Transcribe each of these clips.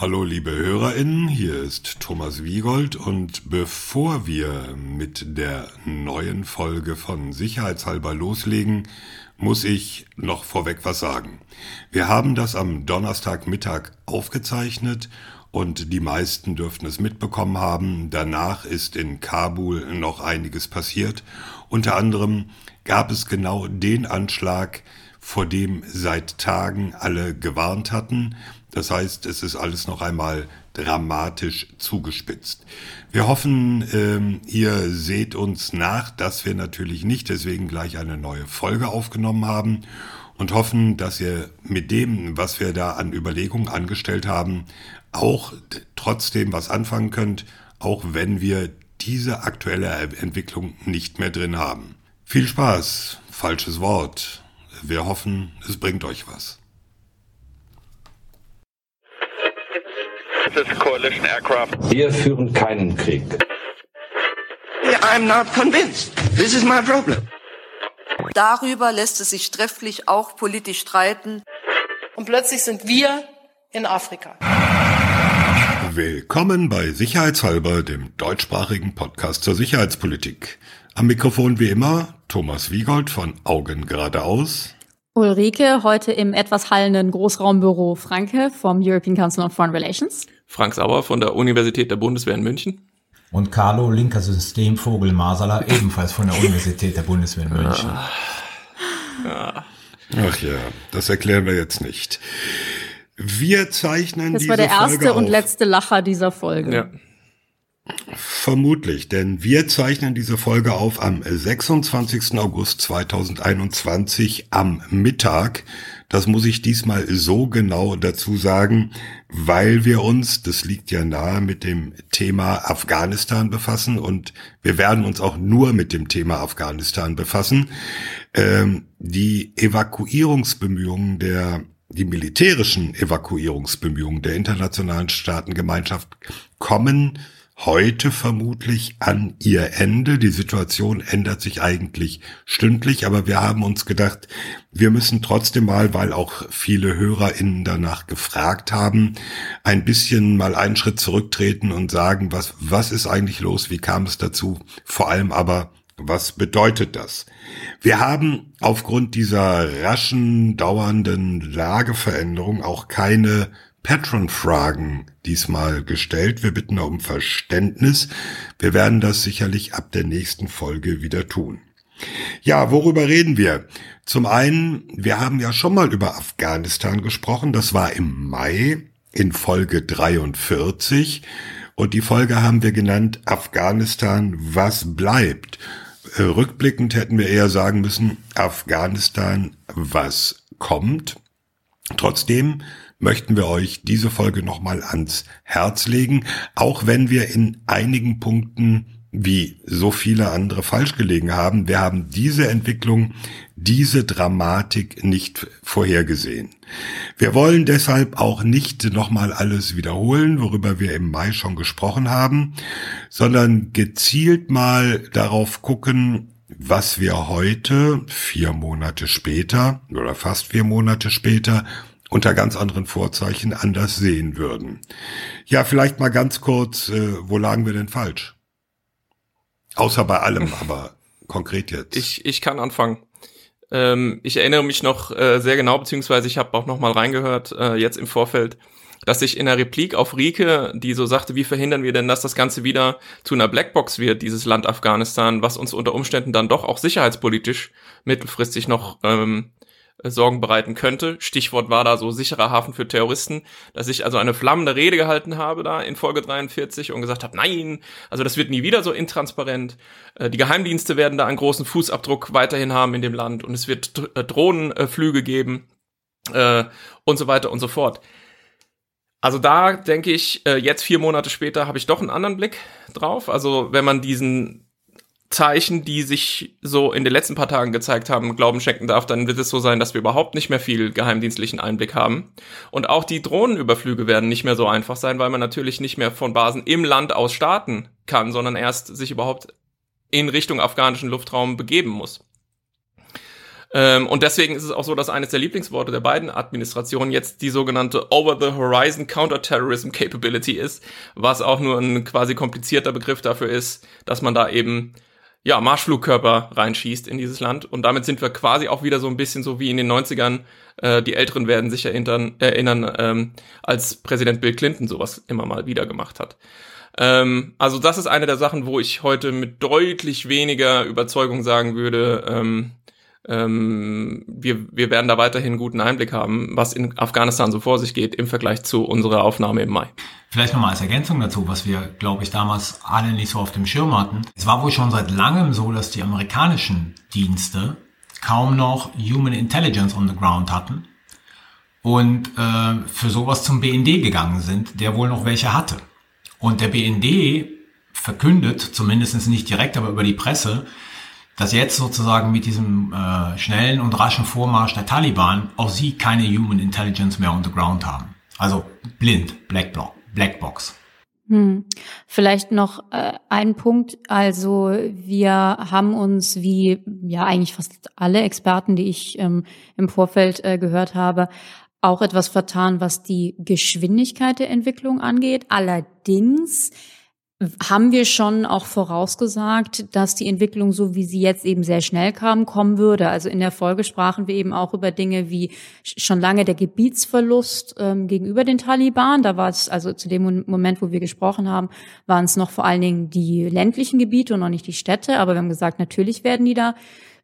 Hallo liebe Hörerinnen, hier ist Thomas Wiegold und bevor wir mit der neuen Folge von Sicherheitshalber loslegen, muss ich noch vorweg was sagen. Wir haben das am Donnerstagmittag aufgezeichnet und die meisten dürften es mitbekommen haben. Danach ist in Kabul noch einiges passiert. Unter anderem gab es genau den Anschlag, vor dem seit Tagen alle gewarnt hatten. Das heißt, es ist alles noch einmal dramatisch zugespitzt. Wir hoffen, ähm, ihr seht uns nach, dass wir natürlich nicht deswegen gleich eine neue Folge aufgenommen haben und hoffen, dass ihr mit dem, was wir da an Überlegungen angestellt haben, auch trotzdem was anfangen könnt, auch wenn wir diese aktuelle Entwicklung nicht mehr drin haben. Viel Spaß, falsches Wort. Wir hoffen, es bringt euch was. Wir führen keinen Krieg. I'm not convinced. This is my problem. Darüber lässt es sich trefflich auch politisch streiten. Und plötzlich sind wir in Afrika. Willkommen bei Sicherheitshalber, dem deutschsprachigen Podcast zur Sicherheitspolitik. Am Mikrofon wie immer Thomas Wiegold von Augen geradeaus. Ulrike, heute im etwas hallenden Großraumbüro Franke vom European Council on Foreign Relations. Frank Sauer von der Universität der Bundeswehr in München. Und Carlo, linker Systemvogel Masala, ebenfalls von der Universität der Bundeswehr in München. Ah. Ach ja, das erklären wir jetzt nicht. Wir zeichnen das diese war der erste Folge und auf. letzte Lacher dieser Folge. Ja. Vermutlich, denn wir zeichnen diese Folge auf am 26. August 2021 am Mittag. Das muss ich diesmal so genau dazu sagen, weil wir uns, das liegt ja nahe, mit dem Thema Afghanistan befassen und wir werden uns auch nur mit dem Thema Afghanistan befassen. Ähm, die Evakuierungsbemühungen der die militärischen Evakuierungsbemühungen der internationalen Staatengemeinschaft kommen heute vermutlich an ihr Ende. Die Situation ändert sich eigentlich stündlich, aber wir haben uns gedacht, wir müssen trotzdem mal, weil auch viele HörerInnen danach gefragt haben, ein bisschen mal einen Schritt zurücktreten und sagen, was, was ist eigentlich los? Wie kam es dazu? Vor allem aber, was bedeutet das? Wir haben aufgrund dieser raschen, dauernden Lageveränderung auch keine Patron-Fragen diesmal gestellt. Wir bitten um Verständnis. Wir werden das sicherlich ab der nächsten Folge wieder tun. Ja, worüber reden wir? Zum einen, wir haben ja schon mal über Afghanistan gesprochen. Das war im Mai in Folge 43. Und die Folge haben wir genannt Afghanistan, was bleibt? Äh, Rückblickend hätten wir eher sagen müssen, Afghanistan, was kommt? Trotzdem möchten wir euch diese Folge nochmal ans Herz legen, auch wenn wir in einigen Punkten wie so viele andere falsch gelegen haben. Wir haben diese Entwicklung, diese Dramatik nicht vorhergesehen. Wir wollen deshalb auch nicht nochmal alles wiederholen, worüber wir im Mai schon gesprochen haben, sondern gezielt mal darauf gucken, was wir heute, vier Monate später oder fast vier Monate später, unter ganz anderen Vorzeichen anders sehen würden. Ja, vielleicht mal ganz kurz, äh, wo lagen wir denn falsch? Außer bei allem, aber konkret jetzt. Ich, ich kann anfangen. Ähm, ich erinnere mich noch äh, sehr genau, beziehungsweise ich habe auch noch mal reingehört, äh, jetzt im Vorfeld, dass ich in der Replik auf Rike, die so sagte, wie verhindern wir denn, dass das Ganze wieder zu einer Blackbox wird, dieses Land Afghanistan, was uns unter Umständen dann doch auch sicherheitspolitisch mittelfristig noch ähm, Sorgen bereiten könnte. Stichwort war da so sicherer Hafen für Terroristen, dass ich also eine flammende Rede gehalten habe da in Folge 43 und gesagt habe, nein, also das wird nie wieder so intransparent. Äh, Die Geheimdienste werden da einen großen Fußabdruck weiterhin haben in dem Land und es wird äh, Drohnenflüge geben äh, und so weiter und so fort. Also da denke ich, äh, jetzt vier Monate später habe ich doch einen anderen Blick drauf. Also wenn man diesen Zeichen, die sich so in den letzten paar Tagen gezeigt haben, Glauben schenken darf, dann wird es so sein, dass wir überhaupt nicht mehr viel geheimdienstlichen Einblick haben. Und auch die Drohnenüberflüge werden nicht mehr so einfach sein, weil man natürlich nicht mehr von Basen im Land aus starten kann, sondern erst sich überhaupt in Richtung afghanischen Luftraum begeben muss. Ähm, und deswegen ist es auch so, dass eines der Lieblingsworte der beiden Administrationen jetzt die sogenannte Over-the-Horizon Counterterrorism Capability ist, was auch nur ein quasi komplizierter Begriff dafür ist, dass man da eben ja, Marschflugkörper reinschießt in dieses Land. Und damit sind wir quasi auch wieder so ein bisschen so wie in den 90ern. Äh, die Älteren werden sich erinnern, erinnern ähm, als Präsident Bill Clinton sowas immer mal wieder gemacht hat. Ähm, also das ist eine der Sachen, wo ich heute mit deutlich weniger Überzeugung sagen würde, ähm, ähm, wir, wir werden da weiterhin guten Einblick haben, was in Afghanistan so vor sich geht im Vergleich zu unserer Aufnahme im Mai. Vielleicht nochmal als Ergänzung dazu, was wir, glaube ich, damals alle nicht so auf dem Schirm hatten. Es war wohl schon seit langem so, dass die amerikanischen Dienste kaum noch Human Intelligence on the Ground hatten und äh, für sowas zum BND gegangen sind, der wohl noch welche hatte. Und der BND verkündet, zumindest nicht direkt, aber über die Presse, dass jetzt sozusagen mit diesem äh, schnellen und raschen Vormarsch der Taliban auch sie keine Human Intelligence mehr on the ground haben. Also blind, Black, Block, Black Box. Hm. Vielleicht noch äh, ein Punkt. Also wir haben uns, wie ja eigentlich fast alle Experten, die ich ähm, im Vorfeld äh, gehört habe, auch etwas vertan, was die Geschwindigkeit der Entwicklung angeht. Allerdings haben wir schon auch vorausgesagt, dass die Entwicklung, so wie sie jetzt eben sehr schnell kam, kommen würde. Also in der Folge sprachen wir eben auch über Dinge wie schon lange der Gebietsverlust ähm, gegenüber den Taliban. Da war es, also zu dem Moment, wo wir gesprochen haben, waren es noch vor allen Dingen die ländlichen Gebiete und noch nicht die Städte. Aber wir haben gesagt, natürlich werden die da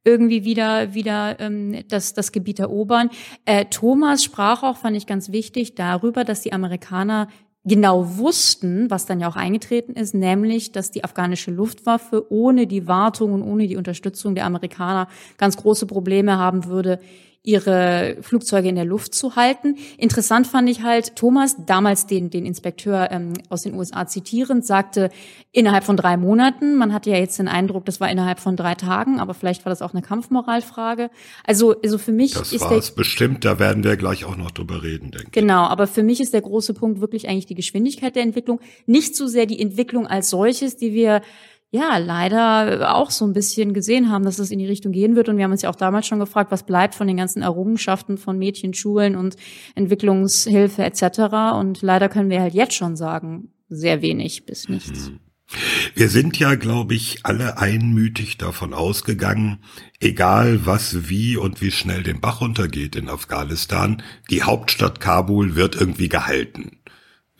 irgendwie wieder wieder ähm, das das Gebiet erobern. Äh, Thomas sprach auch, fand ich ganz wichtig, darüber, dass die Amerikaner genau wussten, was dann ja auch eingetreten ist, nämlich, dass die afghanische Luftwaffe ohne die Wartung und ohne die Unterstützung der Amerikaner ganz große Probleme haben würde, ihre Flugzeuge in der Luft zu halten. Interessant fand ich halt, Thomas, damals den, den Inspekteur ähm, aus den USA zitierend, sagte, innerhalb von drei Monaten. Man hatte ja jetzt den Eindruck, das war innerhalb von drei Tagen, aber vielleicht war das auch eine Kampfmoralfrage. Also, also für mich das ist war es bestimmt, da werden wir gleich auch noch drüber reden, denke ich. Genau, aber für mich ist der große Punkt wirklich eigentlich die Geschwindigkeit der Entwicklung, nicht so sehr die Entwicklung als solches, die wir ja leider auch so ein bisschen gesehen haben, dass es in die Richtung gehen wird. Und wir haben uns ja auch damals schon gefragt, was bleibt von den ganzen Errungenschaften von Mädchenschulen und Entwicklungshilfe etc. Und leider können wir halt jetzt schon sagen, sehr wenig bis nichts. Mhm. Wir sind ja, glaube ich, alle einmütig davon ausgegangen, egal was, wie und wie schnell den Bach runtergeht in Afghanistan, die Hauptstadt Kabul wird irgendwie gehalten.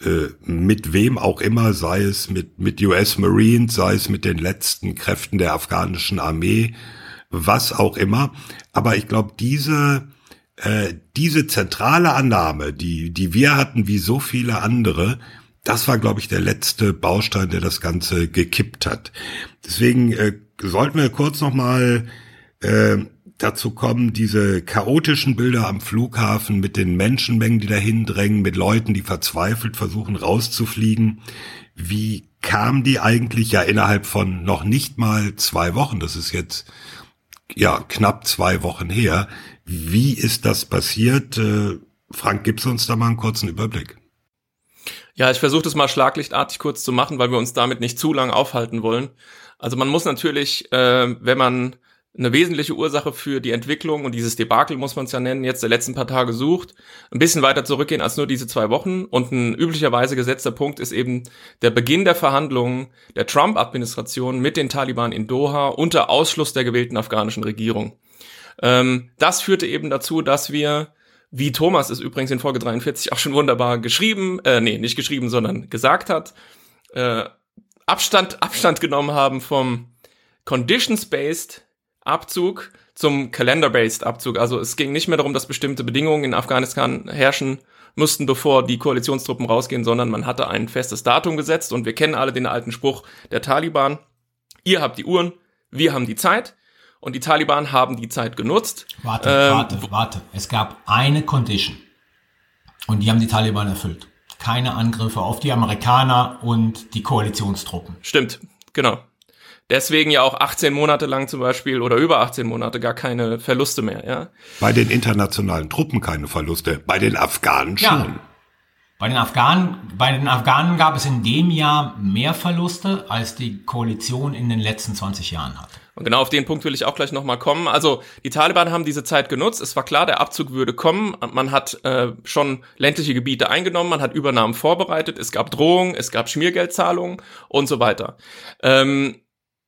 Äh, mit wem auch immer, sei es mit, mit US Marines, sei es mit den letzten Kräften der afghanischen Armee, was auch immer. Aber ich glaube, diese, äh, diese zentrale Annahme, die, die wir hatten, wie so viele andere, das war, glaube ich, der letzte Baustein, der das Ganze gekippt hat. Deswegen äh, sollten wir kurz nochmal äh, dazu kommen, diese chaotischen Bilder am Flughafen mit den Menschenmengen, die dahin drängen, mit Leuten, die verzweifelt versuchen rauszufliegen. Wie kam die eigentlich ja innerhalb von noch nicht mal zwei Wochen? Das ist jetzt ja knapp zwei Wochen her. Wie ist das passiert? Äh, Frank, gibst uns da mal einen kurzen Überblick? Ja, ich versuche das mal schlaglichtartig kurz zu machen, weil wir uns damit nicht zu lang aufhalten wollen. Also man muss natürlich, äh, wenn man eine wesentliche Ursache für die Entwicklung und dieses Debakel, muss man es ja nennen, jetzt der letzten paar Tage sucht, ein bisschen weiter zurückgehen als nur diese zwei Wochen. Und ein üblicherweise gesetzter Punkt ist eben der Beginn der Verhandlungen der Trump-Administration mit den Taliban in Doha unter Ausschluss der gewählten afghanischen Regierung. Ähm, das führte eben dazu, dass wir, wie Thomas es übrigens in Folge 43 auch schon wunderbar geschrieben, äh, nee, nicht geschrieben, sondern gesagt hat, äh, Abstand, Abstand genommen haben vom Conditions-Based Abzug zum Calendar-based Abzug. Also es ging nicht mehr darum, dass bestimmte Bedingungen in Afghanistan herrschen mussten, bevor die Koalitionstruppen rausgehen, sondern man hatte ein festes Datum gesetzt und wir kennen alle den alten Spruch der Taliban. Ihr habt die Uhren, wir haben die Zeit. Und die Taliban haben die Zeit genutzt. Warte, ähm, warte, warte. Es gab eine Condition. Und die haben die Taliban erfüllt. Keine Angriffe auf die Amerikaner und die Koalitionstruppen. Stimmt, genau. Deswegen ja auch 18 Monate lang zum Beispiel oder über 18 Monate gar keine Verluste mehr, ja. Bei den internationalen Truppen keine Verluste, bei den Afghanen schon. Ja. Bei den Afghanen, bei den Afghanen gab es in dem Jahr mehr Verluste, als die Koalition in den letzten 20 Jahren hat. Und genau auf den Punkt will ich auch gleich nochmal kommen. Also die Taliban haben diese Zeit genutzt. Es war klar, der Abzug würde kommen. Man hat äh, schon ländliche Gebiete eingenommen, man hat Übernahmen vorbereitet, es gab Drohungen, es gab Schmiergeldzahlungen und so weiter. Ähm,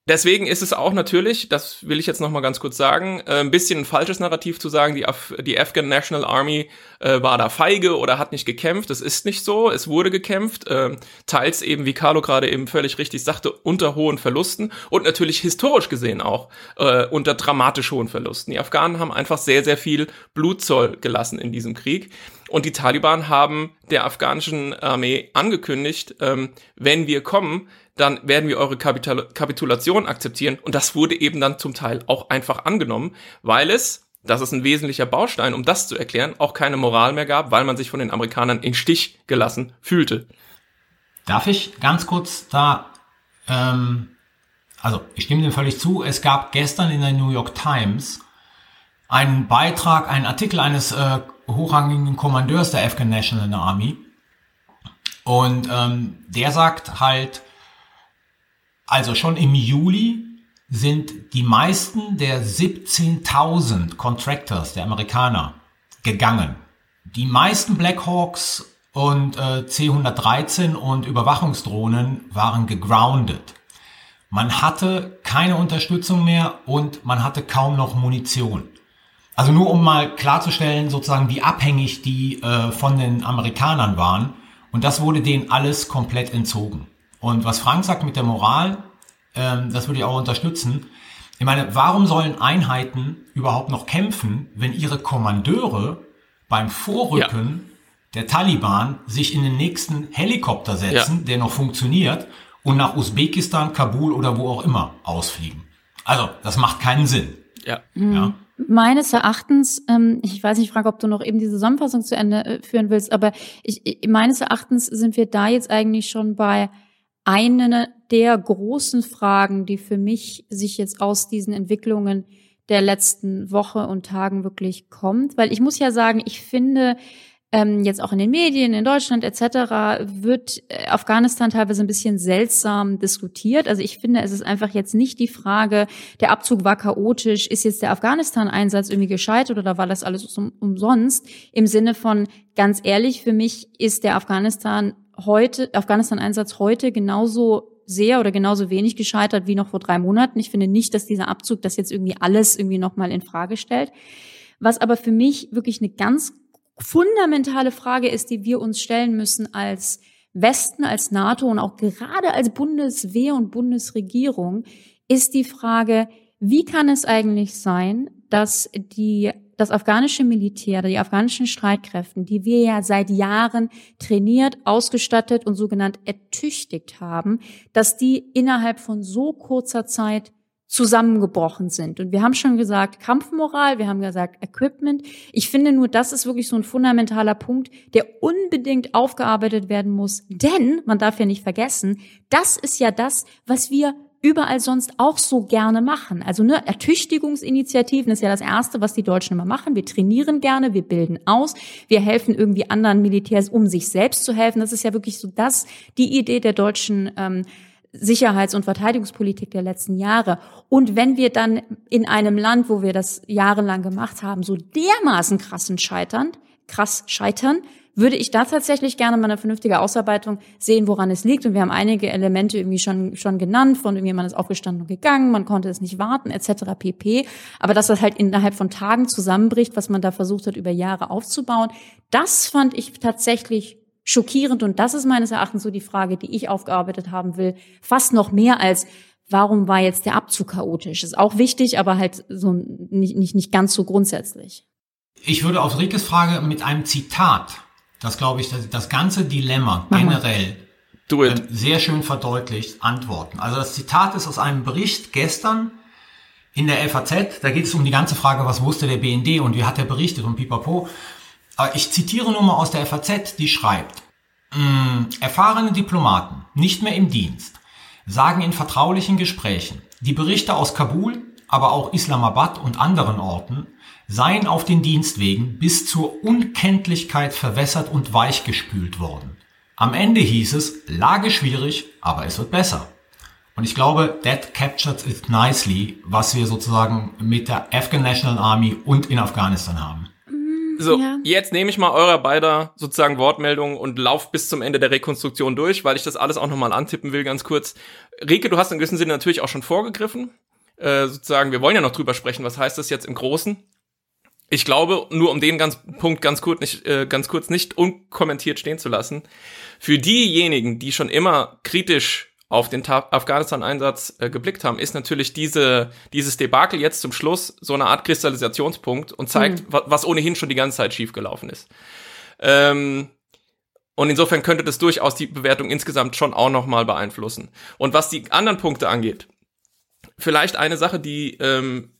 Deswegen ist es auch natürlich, das will ich jetzt noch mal ganz kurz sagen, äh, ein bisschen ein falsches Narrativ zu sagen, die, Af die Afghan National Army äh, war da feige oder hat nicht gekämpft. Das ist nicht so. Es wurde gekämpft, äh, teils eben, wie Carlo gerade eben völlig richtig sagte, unter hohen Verlusten und natürlich historisch gesehen auch äh, unter dramatisch hohen Verlusten. Die Afghanen haben einfach sehr, sehr viel Blutzoll gelassen in diesem Krieg. Und die Taliban haben der afghanischen Armee angekündigt, ähm, wenn wir kommen, dann werden wir eure Kapitul Kapitulation akzeptieren. Und das wurde eben dann zum Teil auch einfach angenommen, weil es, das ist ein wesentlicher Baustein, um das zu erklären, auch keine Moral mehr gab, weil man sich von den Amerikanern in Stich gelassen fühlte. Darf ich ganz kurz da, ähm, also ich stimme dem völlig zu, es gab gestern in der New York Times einen Beitrag, einen Artikel eines äh, hochrangigen Kommandeurs der Afghan National Army. Und ähm, der sagt halt, also schon im Juli sind die meisten der 17.000 Contractors der Amerikaner gegangen. Die meisten Blackhawks und äh, C-113 und Überwachungsdrohnen waren gegroundet. Man hatte keine Unterstützung mehr und man hatte kaum noch Munition. Also nur um mal klarzustellen, sozusagen, wie abhängig die äh, von den Amerikanern waren. Und das wurde denen alles komplett entzogen. Und was Frank sagt mit der Moral, ähm, das würde ich auch unterstützen. Ich meine, warum sollen Einheiten überhaupt noch kämpfen, wenn ihre Kommandeure beim Vorrücken ja. der Taliban sich in den nächsten Helikopter setzen, ja. der noch funktioniert, und nach Usbekistan, Kabul oder wo auch immer ausfliegen? Also, das macht keinen Sinn. Ja. ja. Meines Erachtens, ähm, ich weiß nicht, frage, ob du noch eben die Zusammenfassung zu Ende äh, führen willst, aber ich, ich, meines Erachtens sind wir da jetzt eigentlich schon bei eine der großen Fragen, die für mich sich jetzt aus diesen Entwicklungen der letzten Woche und Tagen wirklich kommt. Weil ich muss ja sagen, ich finde, ähm, jetzt auch in den Medien, in Deutschland etc., wird äh, Afghanistan teilweise ein bisschen seltsam diskutiert. Also ich finde, es ist einfach jetzt nicht die Frage, der Abzug war chaotisch, ist jetzt der Afghanistan-Einsatz irgendwie gescheitert oder war das alles um, umsonst? Im Sinne von, ganz ehrlich, für mich ist der Afghanistan heute, Afghanistan-Einsatz heute genauso sehr oder genauso wenig gescheitert wie noch vor drei Monaten. Ich finde nicht, dass dieser Abzug das jetzt irgendwie alles irgendwie nochmal in Frage stellt. Was aber für mich wirklich eine ganz fundamentale Frage ist, die wir uns stellen müssen als Westen, als NATO und auch gerade als Bundeswehr und Bundesregierung, ist die Frage, wie kann es eigentlich sein, dass die das afghanische Militär, die afghanischen Streitkräften, die wir ja seit Jahren trainiert, ausgestattet und sogenannt ertüchtigt haben, dass die innerhalb von so kurzer Zeit zusammengebrochen sind. Und wir haben schon gesagt, Kampfmoral, wir haben gesagt, Equipment. Ich finde nur, das ist wirklich so ein fundamentaler Punkt, der unbedingt aufgearbeitet werden muss. Denn, man darf ja nicht vergessen, das ist ja das, was wir überall sonst auch so gerne machen. Also ne, Ertüchtigungsinitiativen ist ja das Erste, was die Deutschen immer machen. Wir trainieren gerne, wir bilden aus, wir helfen irgendwie anderen Militärs, um sich selbst zu helfen. Das ist ja wirklich so das, die Idee der deutschen ähm, Sicherheits- und Verteidigungspolitik der letzten Jahre. Und wenn wir dann in einem Land, wo wir das jahrelang gemacht haben, so dermaßen krassen scheitern, krass scheitern, würde ich da tatsächlich gerne mal eine vernünftige Ausarbeitung sehen, woran es liegt. Und wir haben einige Elemente irgendwie schon, schon genannt, von irgendwie man ist aufgestanden und gegangen, man konnte es nicht warten, etc. pp. Aber dass das halt innerhalb von Tagen zusammenbricht, was man da versucht hat, über Jahre aufzubauen, das fand ich tatsächlich schockierend. Und das ist meines Erachtens so die Frage, die ich aufgearbeitet haben will. Fast noch mehr als, warum war jetzt der Abzug chaotisch? Ist auch wichtig, aber halt so nicht, nicht, nicht ganz so grundsätzlich. Ich würde auf Rikes Frage mit einem Zitat das glaube ich, das, das ganze Dilemma generell äh, sehr schön verdeutlicht antworten. Also das Zitat ist aus einem Bericht gestern in der FAZ. Da geht es um die ganze Frage, was wusste der BND und wie hat er berichtet und pipapo. Aber ich zitiere nur mal aus der FAZ, die schreibt, mm, erfahrene Diplomaten, nicht mehr im Dienst, sagen in vertraulichen Gesprächen, die Berichte aus Kabul aber auch Islamabad und anderen Orten seien auf den Dienstwegen bis zur Unkenntlichkeit verwässert und weichgespült worden. Am Ende hieß es, Lage schwierig, aber es wird besser. Und ich glaube, that captures it nicely, was wir sozusagen mit der Afghan National Army und in Afghanistan haben. So, ja. jetzt nehme ich mal eurer beider sozusagen Wortmeldungen und lauf bis zum Ende der Rekonstruktion durch, weil ich das alles auch nochmal antippen will, ganz kurz. Rike, du hast in gewissem Sinne natürlich auch schon vorgegriffen. Äh, sozusagen, wir wollen ja noch drüber sprechen, was heißt das jetzt im Großen? Ich glaube, nur um den ganz, Punkt ganz kurz, nicht, äh, ganz kurz nicht unkommentiert stehen zu lassen, für diejenigen, die schon immer kritisch auf den Afghanistan-Einsatz äh, geblickt haben, ist natürlich diese, dieses Debakel jetzt zum Schluss so eine Art Kristallisationspunkt und zeigt, mhm. was ohnehin schon die ganze Zeit schiefgelaufen ist. Ähm, und insofern könnte das durchaus die Bewertung insgesamt schon auch nochmal beeinflussen. Und was die anderen Punkte angeht, vielleicht eine Sache, die ähm,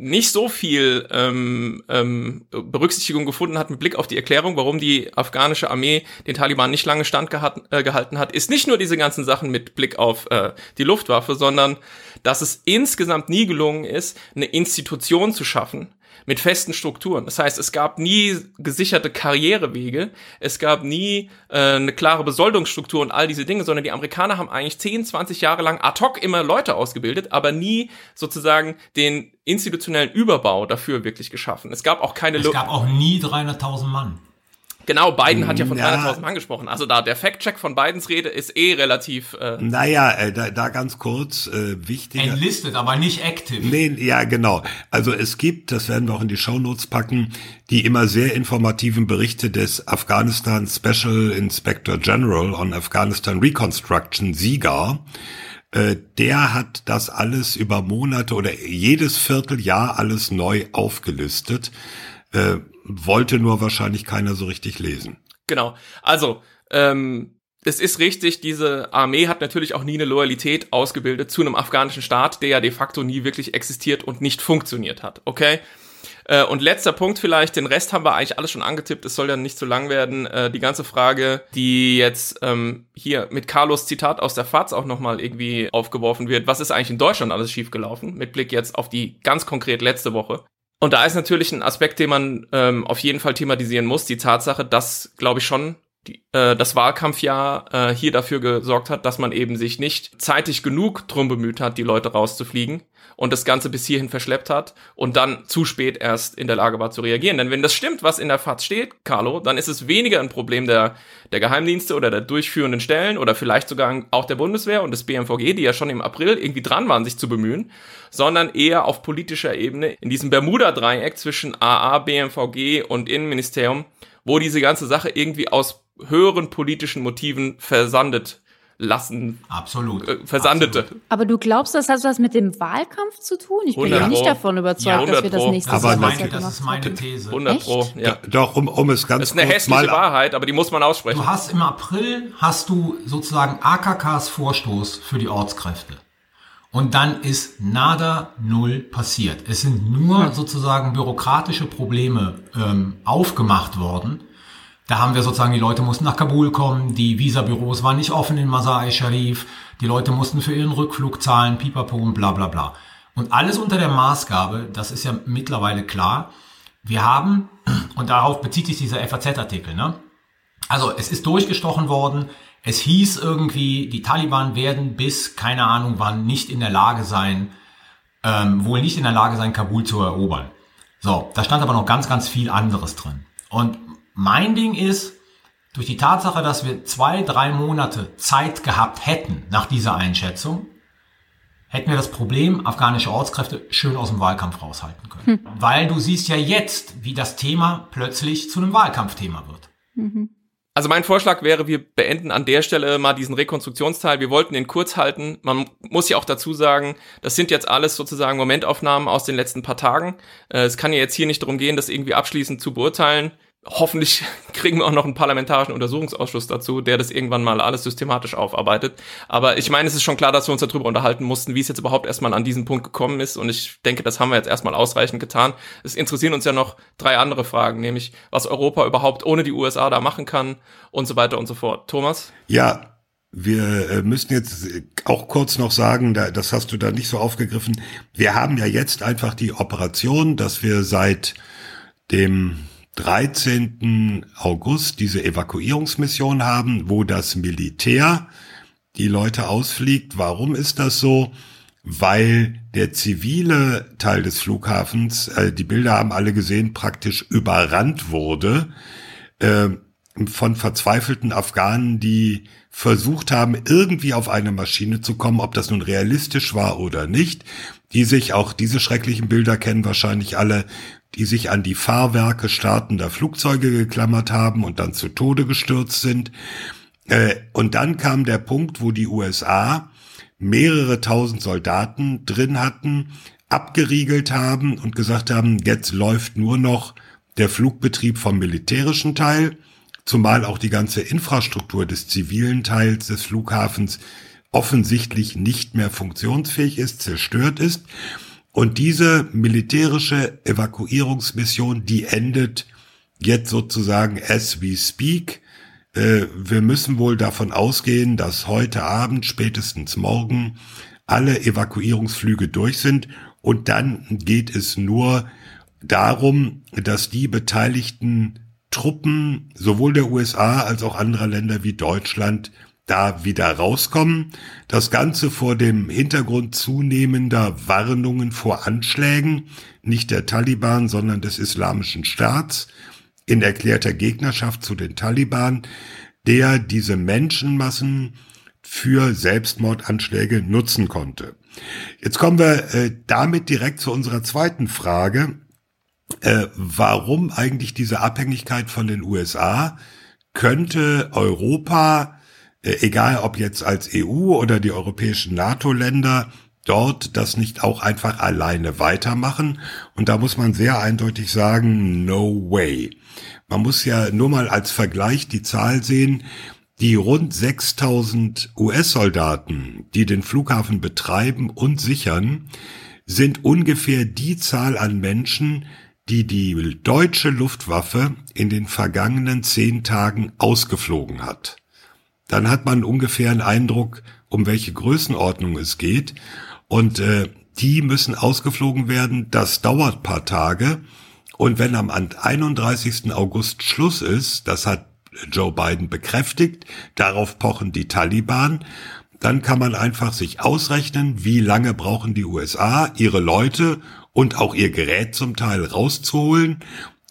nicht so viel ähm, ähm, Berücksichtigung gefunden hat mit Blick auf die Erklärung, warum die afghanische Armee den Taliban nicht lange standgehalten äh, gehalten hat, ist nicht nur diese ganzen Sachen mit Blick auf äh, die Luftwaffe, sondern dass es insgesamt nie gelungen ist, eine Institution zu schaffen, mit festen Strukturen. Das heißt, es gab nie gesicherte Karrierewege, es gab nie äh, eine klare Besoldungsstruktur und all diese Dinge, sondern die Amerikaner haben eigentlich 10, 20 Jahre lang ad hoc immer Leute ausgebildet, aber nie sozusagen den institutionellen Überbau dafür wirklich geschaffen. Es gab auch keine... Es gab auch nie 300.000 Mann. Genau, Biden hat ja von ja. 300.000 angesprochen. Also da der Fact-Check von Bidens Rede ist eh relativ. Äh naja, äh, da, da ganz kurz äh, wichtig. Enlisted, aber nicht active. Nee, ja, genau. Also es gibt, das werden wir auch in die Shownotes packen, die immer sehr informativen Berichte des Afghanistan Special Inspector General on Afghanistan Reconstruction, SIGA. Äh, der hat das alles über Monate oder jedes Vierteljahr alles neu aufgelistet. Wollte nur wahrscheinlich keiner so richtig lesen. Genau. Also, ähm, es ist richtig, diese Armee hat natürlich auch nie eine Loyalität ausgebildet zu einem afghanischen Staat, der ja de facto nie wirklich existiert und nicht funktioniert hat. Okay? Äh, und letzter Punkt vielleicht, den Rest haben wir eigentlich alles schon angetippt, es soll ja nicht zu lang werden. Äh, die ganze Frage, die jetzt ähm, hier mit Carlos Zitat aus der FAZ auch nochmal irgendwie aufgeworfen wird, was ist eigentlich in Deutschland alles schiefgelaufen, mit Blick jetzt auf die ganz konkret letzte Woche. Und da ist natürlich ein Aspekt, den man ähm, auf jeden Fall thematisieren muss, die Tatsache, dass, glaube ich, schon die, äh, das Wahlkampfjahr äh, hier dafür gesorgt hat, dass man eben sich nicht zeitig genug drum bemüht hat, die Leute rauszufliegen und das Ganze bis hierhin verschleppt hat und dann zu spät erst in der Lage war zu reagieren. Denn wenn das stimmt, was in der FAZ steht, Carlo, dann ist es weniger ein Problem der, der Geheimdienste oder der durchführenden Stellen oder vielleicht sogar auch der Bundeswehr und des BMVG, die ja schon im April irgendwie dran waren, sich zu bemühen, sondern eher auf politischer Ebene in diesem Bermuda-Dreieck zwischen AA, BMVG und Innenministerium, wo diese ganze Sache irgendwie aus höheren politischen Motiven versandet lassen. Absolut. Äh, versandete. Absolut. Aber du glaubst, das hat was mit dem Wahlkampf zu tun? Ich bin ja nicht davon überzeugt, ja, dass wir das nächste aber Jahr meine, Das ist meine These. 100 Pro, ja. Doch, um, um es ganz Das ist eine hässliche Wahrheit, aber die muss man aussprechen. Du hast im April, hast du sozusagen AKKs Vorstoß für die Ortskräfte. Und dann ist nada null passiert. Es sind nur hm. sozusagen bürokratische Probleme ähm, aufgemacht worden da haben wir sozusagen, die Leute mussten nach Kabul kommen, die Visabüros waren nicht offen in Masai Sharif, die Leute mussten für ihren Rückflug zahlen, pipapo und bla bla bla. Und alles unter der Maßgabe, das ist ja mittlerweile klar, wir haben, und darauf bezieht sich dieser FAZ-Artikel, ne? Also es ist durchgestochen worden, es hieß irgendwie, die Taliban werden bis, keine Ahnung wann, nicht in der Lage sein, ähm, wohl nicht in der Lage sein, Kabul zu erobern. So, da stand aber noch ganz, ganz viel anderes drin. Und mein Ding ist, durch die Tatsache, dass wir zwei, drei Monate Zeit gehabt hätten nach dieser Einschätzung, hätten wir das Problem afghanische Ortskräfte schön aus dem Wahlkampf raushalten können. Hm. Weil du siehst ja jetzt, wie das Thema plötzlich zu einem Wahlkampfthema wird. Mhm. Also mein Vorschlag wäre, wir beenden an der Stelle mal diesen Rekonstruktionsteil. Wir wollten den kurz halten. Man muss ja auch dazu sagen, das sind jetzt alles sozusagen Momentaufnahmen aus den letzten paar Tagen. Äh, es kann ja jetzt hier nicht darum gehen, das irgendwie abschließend zu beurteilen hoffentlich kriegen wir auch noch einen parlamentarischen Untersuchungsausschuss dazu, der das irgendwann mal alles systematisch aufarbeitet. Aber ich meine, es ist schon klar, dass wir uns darüber unterhalten mussten, wie es jetzt überhaupt erstmal an diesen Punkt gekommen ist. Und ich denke, das haben wir jetzt erstmal ausreichend getan. Es interessieren uns ja noch drei andere Fragen, nämlich was Europa überhaupt ohne die USA da machen kann und so weiter und so fort. Thomas? Ja, wir äh, müssen jetzt auch kurz noch sagen, das hast du da nicht so aufgegriffen. Wir haben ja jetzt einfach die Operation, dass wir seit dem 13. August diese Evakuierungsmission haben, wo das Militär die Leute ausfliegt. Warum ist das so? Weil der zivile Teil des Flughafens, äh, die Bilder haben alle gesehen, praktisch überrannt wurde äh, von verzweifelten Afghanen, die versucht haben, irgendwie auf eine Maschine zu kommen, ob das nun realistisch war oder nicht, die sich auch diese schrecklichen Bilder kennen wahrscheinlich alle, die sich an die Fahrwerke startender Flugzeuge geklammert haben und dann zu Tode gestürzt sind. Äh, und dann kam der Punkt, wo die USA mehrere tausend Soldaten drin hatten, abgeriegelt haben und gesagt haben, jetzt läuft nur noch der Flugbetrieb vom militärischen Teil zumal auch die ganze Infrastruktur des zivilen Teils des Flughafens offensichtlich nicht mehr funktionsfähig ist, zerstört ist. Und diese militärische Evakuierungsmission, die endet jetzt sozusagen as we speak. Äh, wir müssen wohl davon ausgehen, dass heute Abend, spätestens morgen, alle Evakuierungsflüge durch sind. Und dann geht es nur darum, dass die beteiligten Truppen sowohl der USA als auch anderer Länder wie Deutschland da wieder rauskommen. Das Ganze vor dem Hintergrund zunehmender Warnungen vor Anschlägen, nicht der Taliban, sondern des Islamischen Staats, in erklärter Gegnerschaft zu den Taliban, der diese Menschenmassen für Selbstmordanschläge nutzen konnte. Jetzt kommen wir äh, damit direkt zu unserer zweiten Frage äh, warum eigentlich diese Abhängigkeit von den USA? Könnte Europa, egal ob jetzt als EU oder die europäischen NATO-Länder, dort das nicht auch einfach alleine weitermachen? Und da muss man sehr eindeutig sagen, no way. Man muss ja nur mal als Vergleich die Zahl sehen, die rund 6000 US-Soldaten, die den Flughafen betreiben und sichern, sind ungefähr die Zahl an Menschen, die die deutsche Luftwaffe in den vergangenen zehn Tagen ausgeflogen hat. Dann hat man ungefähr einen Eindruck, um welche Größenordnung es geht. Und äh, die müssen ausgeflogen werden. Das dauert paar Tage. Und wenn am 31. August Schluss ist, das hat Joe Biden bekräftigt, darauf pochen die Taliban, dann kann man einfach sich ausrechnen, wie lange brauchen die USA, ihre Leute und auch ihr Gerät zum Teil rauszuholen.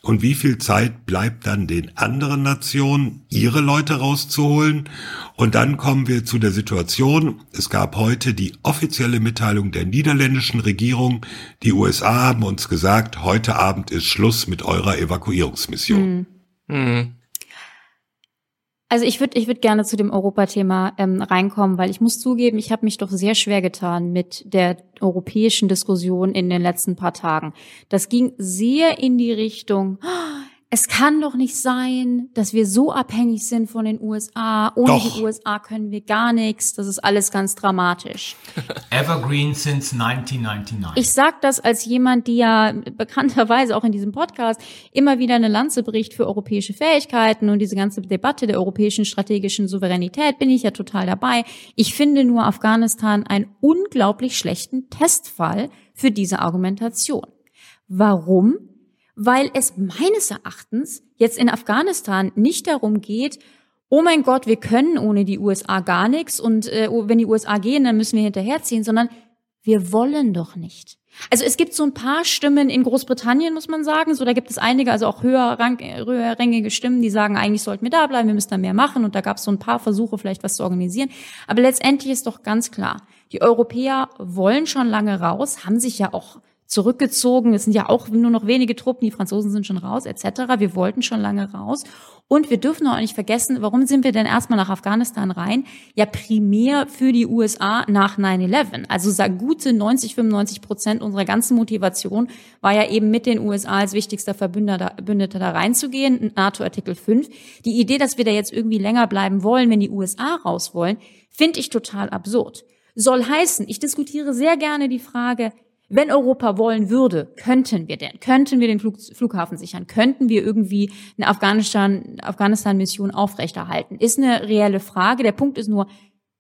Und wie viel Zeit bleibt dann den anderen Nationen, ihre Leute rauszuholen? Und dann kommen wir zu der Situation, es gab heute die offizielle Mitteilung der niederländischen Regierung, die USA haben uns gesagt, heute Abend ist Schluss mit eurer Evakuierungsmission. Mhm. Mhm. Also ich würde ich würd gerne zu dem Europathema ähm, reinkommen, weil ich muss zugeben, ich habe mich doch sehr schwer getan mit der europäischen Diskussion in den letzten paar Tagen. Das ging sehr in die Richtung, oh, es kann doch nicht sein, dass wir so abhängig sind von den USA. Ohne doch. die USA können wir gar nichts. Das ist alles ganz dramatisch. Evergreen since 1999. Ich sag das als jemand, die ja bekannterweise auch in diesem Podcast immer wieder eine Lanze bricht für europäische Fähigkeiten und diese ganze Debatte der europäischen strategischen Souveränität bin ich ja total dabei. Ich finde nur Afghanistan einen unglaublich schlechten Testfall für diese Argumentation. Warum? Weil es meines Erachtens jetzt in Afghanistan nicht darum geht, oh mein Gott, wir können ohne die USA gar nichts und äh, oh, wenn die USA gehen, dann müssen wir hinterherziehen, sondern wir wollen doch nicht. Also es gibt so ein paar Stimmen in Großbritannien, muss man sagen. So, da gibt es einige, also auch höherrangige Stimmen, die sagen, eigentlich sollten wir da bleiben, wir müssen da mehr machen. Und da gab es so ein paar Versuche, vielleicht was zu organisieren. Aber letztendlich ist doch ganz klar, die Europäer wollen schon lange raus, haben sich ja auch zurückgezogen. Es sind ja auch nur noch wenige Truppen, die Franzosen sind schon raus, etc. Wir wollten schon lange raus. Und wir dürfen auch nicht vergessen, warum sind wir denn erstmal nach Afghanistan rein? Ja, primär für die USA nach 9-11. Also gute 90, 95 Prozent unserer ganzen Motivation war ja eben mit den USA als wichtigster Verbündeter da reinzugehen, NATO Artikel 5. Die Idee, dass wir da jetzt irgendwie länger bleiben wollen, wenn die USA raus wollen, finde ich total absurd. Soll heißen, ich diskutiere sehr gerne die Frage, wenn Europa wollen würde, könnten wir denn? Könnten wir den Flug, Flughafen sichern? Könnten wir irgendwie eine Afghanistan, Afghanistan-Mission aufrechterhalten? Ist eine reelle Frage. Der Punkt ist nur,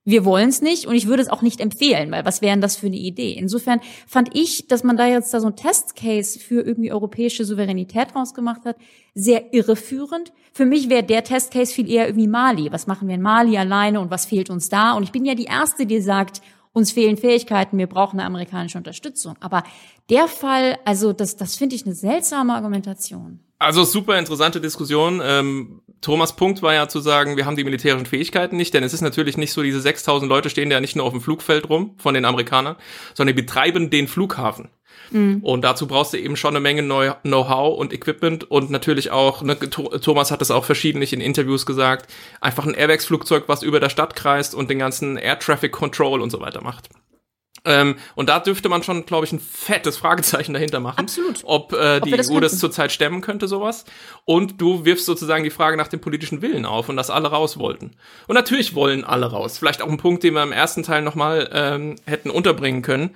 wir wollen es nicht und ich würde es auch nicht empfehlen, weil was wären das für eine Idee? Insofern fand ich, dass man da jetzt da so ein Testcase für irgendwie europäische Souveränität rausgemacht hat, sehr irreführend. Für mich wäre der Testcase viel eher irgendwie Mali. Was machen wir in Mali alleine und was fehlt uns da? Und ich bin ja die Erste, die sagt, uns fehlen Fähigkeiten, wir brauchen eine amerikanische Unterstützung. Aber der Fall, also das, das finde ich eine seltsame Argumentation. Also super interessante Diskussion. Ähm, Thomas Punkt war ja zu sagen, wir haben die militärischen Fähigkeiten nicht, denn es ist natürlich nicht so, diese 6000 Leute stehen ja nicht nur auf dem Flugfeld rum von den Amerikanern, sondern die betreiben den Flughafen. Mhm. Und dazu brauchst du eben schon eine Menge Know-how und Equipment und natürlich auch, ne, Thomas hat es auch verschiedentlich in Interviews gesagt, einfach ein Airbags-Flugzeug, was über der Stadt kreist und den ganzen Air Traffic Control und so weiter macht. Ähm, und da dürfte man schon, glaube ich, ein fettes Fragezeichen dahinter machen. Absolut. Ob, äh, ob die das EU das zurzeit stemmen könnte, sowas. Und du wirfst sozusagen die Frage nach dem politischen Willen auf und dass alle raus wollten. Und natürlich wollen alle raus. Vielleicht auch ein Punkt, den wir im ersten Teil nochmal ähm, hätten unterbringen können.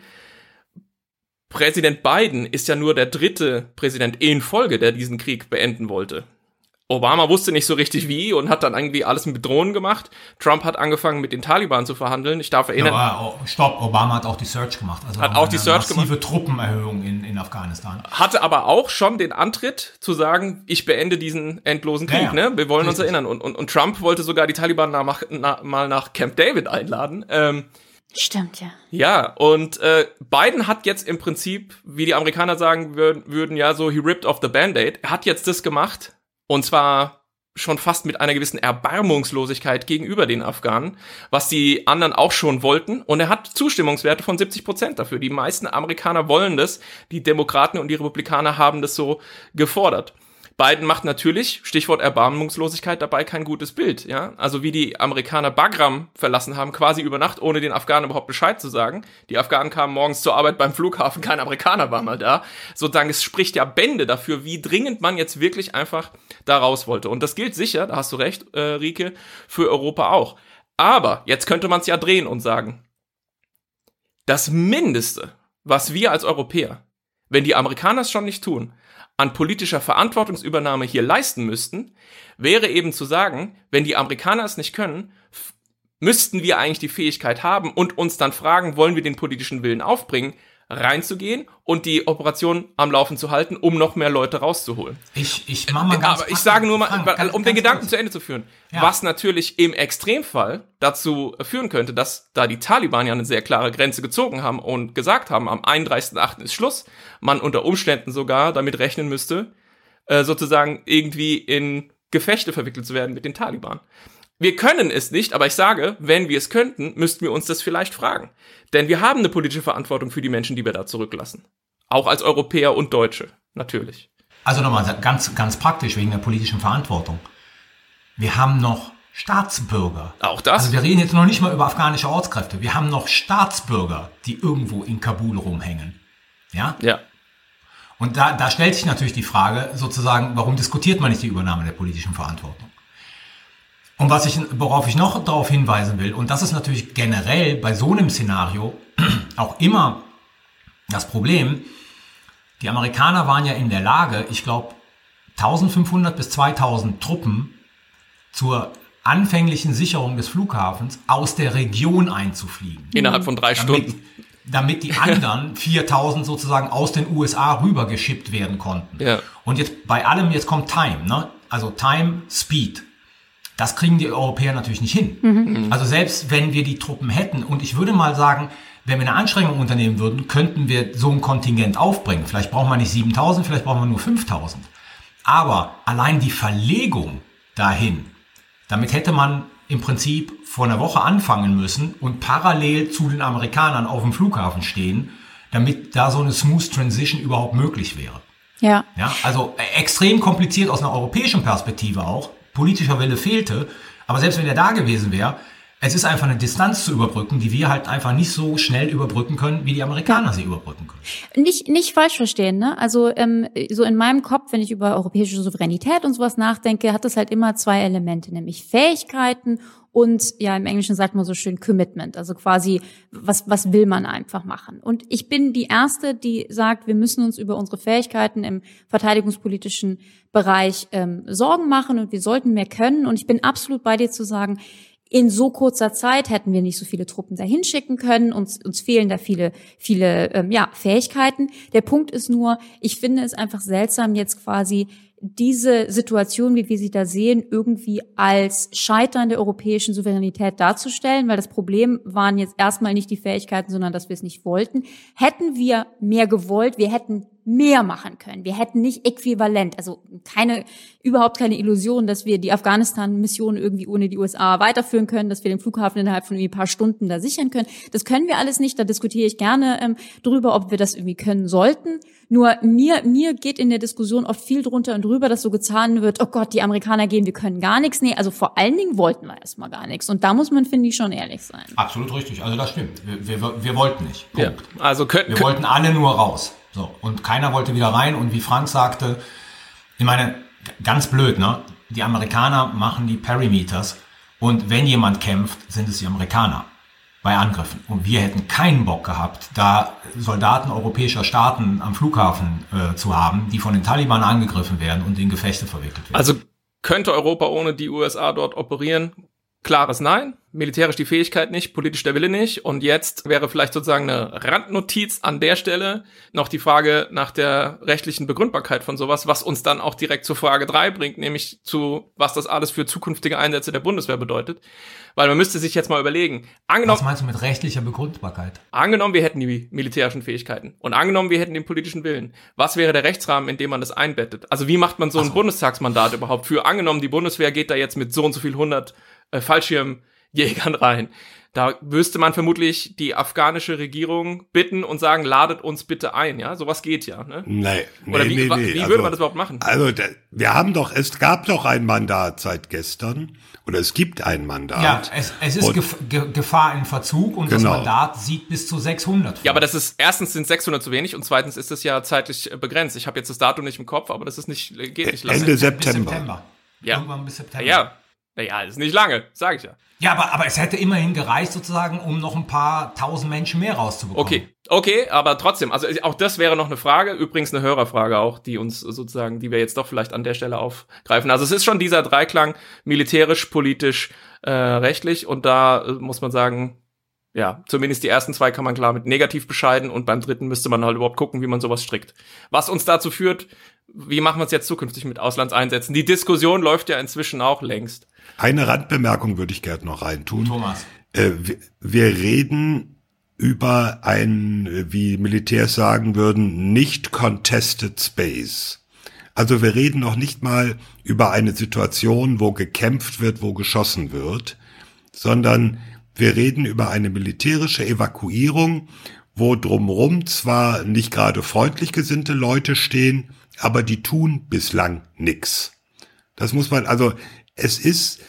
Präsident Biden ist ja nur der dritte Präsident in Folge, der diesen Krieg beenden wollte. Obama wusste nicht so richtig wie und hat dann irgendwie alles mit Drohnen gemacht. Trump hat angefangen mit den Taliban zu verhandeln. Ich darf erinnern. Aber, stopp, Obama hat auch die Search gemacht. Also hat auch die Search massive gemacht. Truppenerhöhung in, in Afghanistan. Hatte aber auch schon den Antritt zu sagen, ich beende diesen endlosen Krieg. Ja, ja. Ne? Wir wollen richtig. uns erinnern. Und, und, und Trump wollte sogar die Taliban nach, nach, mal nach Camp David einladen. Ähm, Stimmt, ja. Ja, und äh, Biden hat jetzt im Prinzip, wie die Amerikaner sagen würden, würden ja so, he ripped off the Band-Aid. Er hat jetzt das gemacht, und zwar schon fast mit einer gewissen Erbarmungslosigkeit gegenüber den Afghanen, was die anderen auch schon wollten. Und er hat Zustimmungswerte von 70 Prozent dafür. Die meisten Amerikaner wollen das. Die Demokraten und die Republikaner haben das so gefordert. Biden macht natürlich, Stichwort Erbarmungslosigkeit, dabei kein gutes Bild, ja. Also wie die Amerikaner Bagram verlassen haben, quasi über Nacht, ohne den Afghanen überhaupt Bescheid zu sagen. Die Afghanen kamen morgens zur Arbeit beim Flughafen, kein Amerikaner war mal da. Sozusagen, es spricht ja Bände dafür, wie dringend man jetzt wirklich einfach da raus wollte. Und das gilt sicher, da hast du recht, äh, Rike, für Europa auch. Aber jetzt könnte man es ja drehen und sagen, das Mindeste, was wir als Europäer, wenn die Amerikaner es schon nicht tun, an politischer Verantwortungsübernahme hier leisten müssten, wäre eben zu sagen, wenn die Amerikaner es nicht können, müssten wir eigentlich die Fähigkeit haben und uns dann fragen, wollen wir den politischen Willen aufbringen, reinzugehen und die Operation am Laufen zu halten, um noch mehr Leute rauszuholen. Ich, ich mach mal ganz Aber ich sage nur mal, Frank, um ganz, den ganz Gedanken kurz. zu Ende zu führen, ja. was natürlich im Extremfall dazu führen könnte, dass da die Taliban ja eine sehr klare Grenze gezogen haben und gesagt haben, am 31.8. ist Schluss, man unter Umständen sogar damit rechnen müsste, äh, sozusagen irgendwie in Gefechte verwickelt zu werden mit den Taliban. Wir können es nicht, aber ich sage, wenn wir es könnten, müssten wir uns das vielleicht fragen. Denn wir haben eine politische Verantwortung für die Menschen, die wir da zurücklassen. Auch als Europäer und Deutsche, natürlich. Also nochmal ganz, ganz praktisch wegen der politischen Verantwortung. Wir haben noch Staatsbürger. Auch das? Also wir reden jetzt noch nicht mal über afghanische Ortskräfte. Wir haben noch Staatsbürger, die irgendwo in Kabul rumhängen. Ja? Ja. Und da, da stellt sich natürlich die Frage, sozusagen, warum diskutiert man nicht die Übernahme der politischen Verantwortung? Und was ich, worauf ich noch darauf hinweisen will, und das ist natürlich generell bei so einem Szenario auch immer das Problem, die Amerikaner waren ja in der Lage, ich glaube, 1500 bis 2000 Truppen zur anfänglichen Sicherung des Flughafens aus der Region einzufliegen. Innerhalb von drei damit, Stunden. Damit die anderen 4000 sozusagen aus den USA rübergeschippt werden konnten. Ja. Und jetzt bei allem, jetzt kommt Time, ne? Also Time, Speed. Das kriegen die Europäer natürlich nicht hin. Mhm. Also selbst wenn wir die Truppen hätten, und ich würde mal sagen, wenn wir eine Anstrengung unternehmen würden, könnten wir so ein Kontingent aufbringen. Vielleicht brauchen wir nicht 7000, vielleicht brauchen wir nur 5000. Aber allein die Verlegung dahin, damit hätte man im Prinzip vor einer Woche anfangen müssen und parallel zu den Amerikanern auf dem Flughafen stehen, damit da so eine Smooth Transition überhaupt möglich wäre. Ja. Ja, also extrem kompliziert aus einer europäischen Perspektive auch politischer Wille fehlte. Aber selbst wenn er da gewesen wäre, es ist einfach eine Distanz zu überbrücken, die wir halt einfach nicht so schnell überbrücken können, wie die Amerikaner sie überbrücken können. Nicht, nicht falsch verstehen, ne? Also ähm, so in meinem Kopf, wenn ich über europäische Souveränität und sowas nachdenke, hat das halt immer zwei Elemente, nämlich Fähigkeiten und ja, im Englischen sagt man so schön Commitment, also quasi, was, was will man einfach machen. Und ich bin die Erste, die sagt, wir müssen uns über unsere Fähigkeiten im verteidigungspolitischen Bereich ähm, Sorgen machen und wir sollten mehr können. Und ich bin absolut bei dir zu sagen, in so kurzer Zeit hätten wir nicht so viele Truppen dahin schicken können. Uns, uns fehlen da viele, viele ähm, ja, Fähigkeiten. Der Punkt ist nur, ich finde es einfach seltsam, jetzt quasi diese Situation, wie wir sie da sehen, irgendwie als Scheitern der europäischen Souveränität darzustellen, weil das Problem waren jetzt erstmal nicht die Fähigkeiten, sondern dass wir es nicht wollten. Hätten wir mehr gewollt, wir hätten mehr machen können. Wir hätten nicht äquivalent, also keine, überhaupt keine Illusion, dass wir die Afghanistan-Mission irgendwie ohne die USA weiterführen können, dass wir den Flughafen innerhalb von irgendwie ein paar Stunden da sichern können. Das können wir alles nicht. Da diskutiere ich gerne ähm, drüber, ob wir das irgendwie können sollten. Nur mir, mir geht in der Diskussion oft viel drunter und drüber, dass so gezahnt wird, oh Gott, die Amerikaner gehen, wir können gar nichts. Nee, also vor allen Dingen wollten wir erstmal gar nichts. Und da muss man, finde ich, schon ehrlich sein. Absolut richtig. Also das stimmt. Wir, wir, wir wollten nicht. Punkt. Ja, also können, wir wollten alle nur raus. So, und keiner wollte wieder rein. Und wie Frank sagte, ich meine, ganz blöd, ne? Die Amerikaner machen die Perimeters. Und wenn jemand kämpft, sind es die Amerikaner bei Angriffen. Und wir hätten keinen Bock gehabt, da Soldaten europäischer Staaten am Flughafen äh, zu haben, die von den Taliban angegriffen werden und in Gefechte verwickelt werden. Also könnte Europa ohne die USA dort operieren? Klares Nein militärisch die Fähigkeit nicht, politisch der Wille nicht. Und jetzt wäre vielleicht sozusagen eine Randnotiz an der Stelle noch die Frage nach der rechtlichen Begründbarkeit von sowas, was uns dann auch direkt zur Frage drei bringt, nämlich zu, was das alles für zukünftige Einsätze der Bundeswehr bedeutet. Weil man müsste sich jetzt mal überlegen, angenommen. Was meinst du mit rechtlicher Begründbarkeit? Angenommen, wir hätten die militärischen Fähigkeiten und angenommen, wir hätten den politischen Willen. Was wäre der Rechtsrahmen, in dem man das einbettet? Also wie macht man so ein so. Bundestagsmandat überhaupt für? Angenommen, die Bundeswehr geht da jetzt mit so und so viel hundert äh, Fallschirm Jägern rein. Da müsste man vermutlich die afghanische Regierung bitten und sagen, ladet uns bitte ein, ja? Sowas geht ja, ne? Nee, nee Oder wie, nee, nee. wie also, würde man das überhaupt machen? Also, wir haben doch, es gab doch ein Mandat seit gestern. Oder es gibt ein Mandat. Ja, es, es ist und, Gefahr in Verzug und genau. das Mandat sieht bis zu 600 vor. Ja, aber das ist, erstens sind 600 zu wenig und zweitens ist es ja zeitlich begrenzt. Ich habe jetzt das Datum nicht im Kopf, aber das ist nicht, geht nicht lange. Ende September. September. Ja. Irgendwann bis September. Ja, naja, ist nicht lange, sage ich ja. Ja, aber, aber es hätte immerhin gereicht sozusagen, um noch ein paar tausend Menschen mehr rauszubekommen. Okay, okay, aber trotzdem, also auch das wäre noch eine Frage, übrigens eine Hörerfrage auch, die uns sozusagen, die wir jetzt doch vielleicht an der Stelle aufgreifen. Also es ist schon dieser Dreiklang militärisch, politisch, äh, rechtlich und da äh, muss man sagen, ja, zumindest die ersten zwei kann man klar mit negativ bescheiden und beim dritten müsste man halt überhaupt gucken, wie man sowas strickt. Was uns dazu führt, wie machen wir es jetzt zukünftig mit Auslandseinsätzen? Die Diskussion läuft ja inzwischen auch längst. Eine Randbemerkung würde ich gerne noch reintun. Thomas. Äh, wir, wir reden über ein, wie Militärs sagen würden, nicht contested space. Also wir reden noch nicht mal über eine Situation, wo gekämpft wird, wo geschossen wird, sondern wir reden über eine militärische Evakuierung, wo drumrum zwar nicht gerade freundlich gesinnte Leute stehen, aber die tun bislang nix. Das muss man, also es ist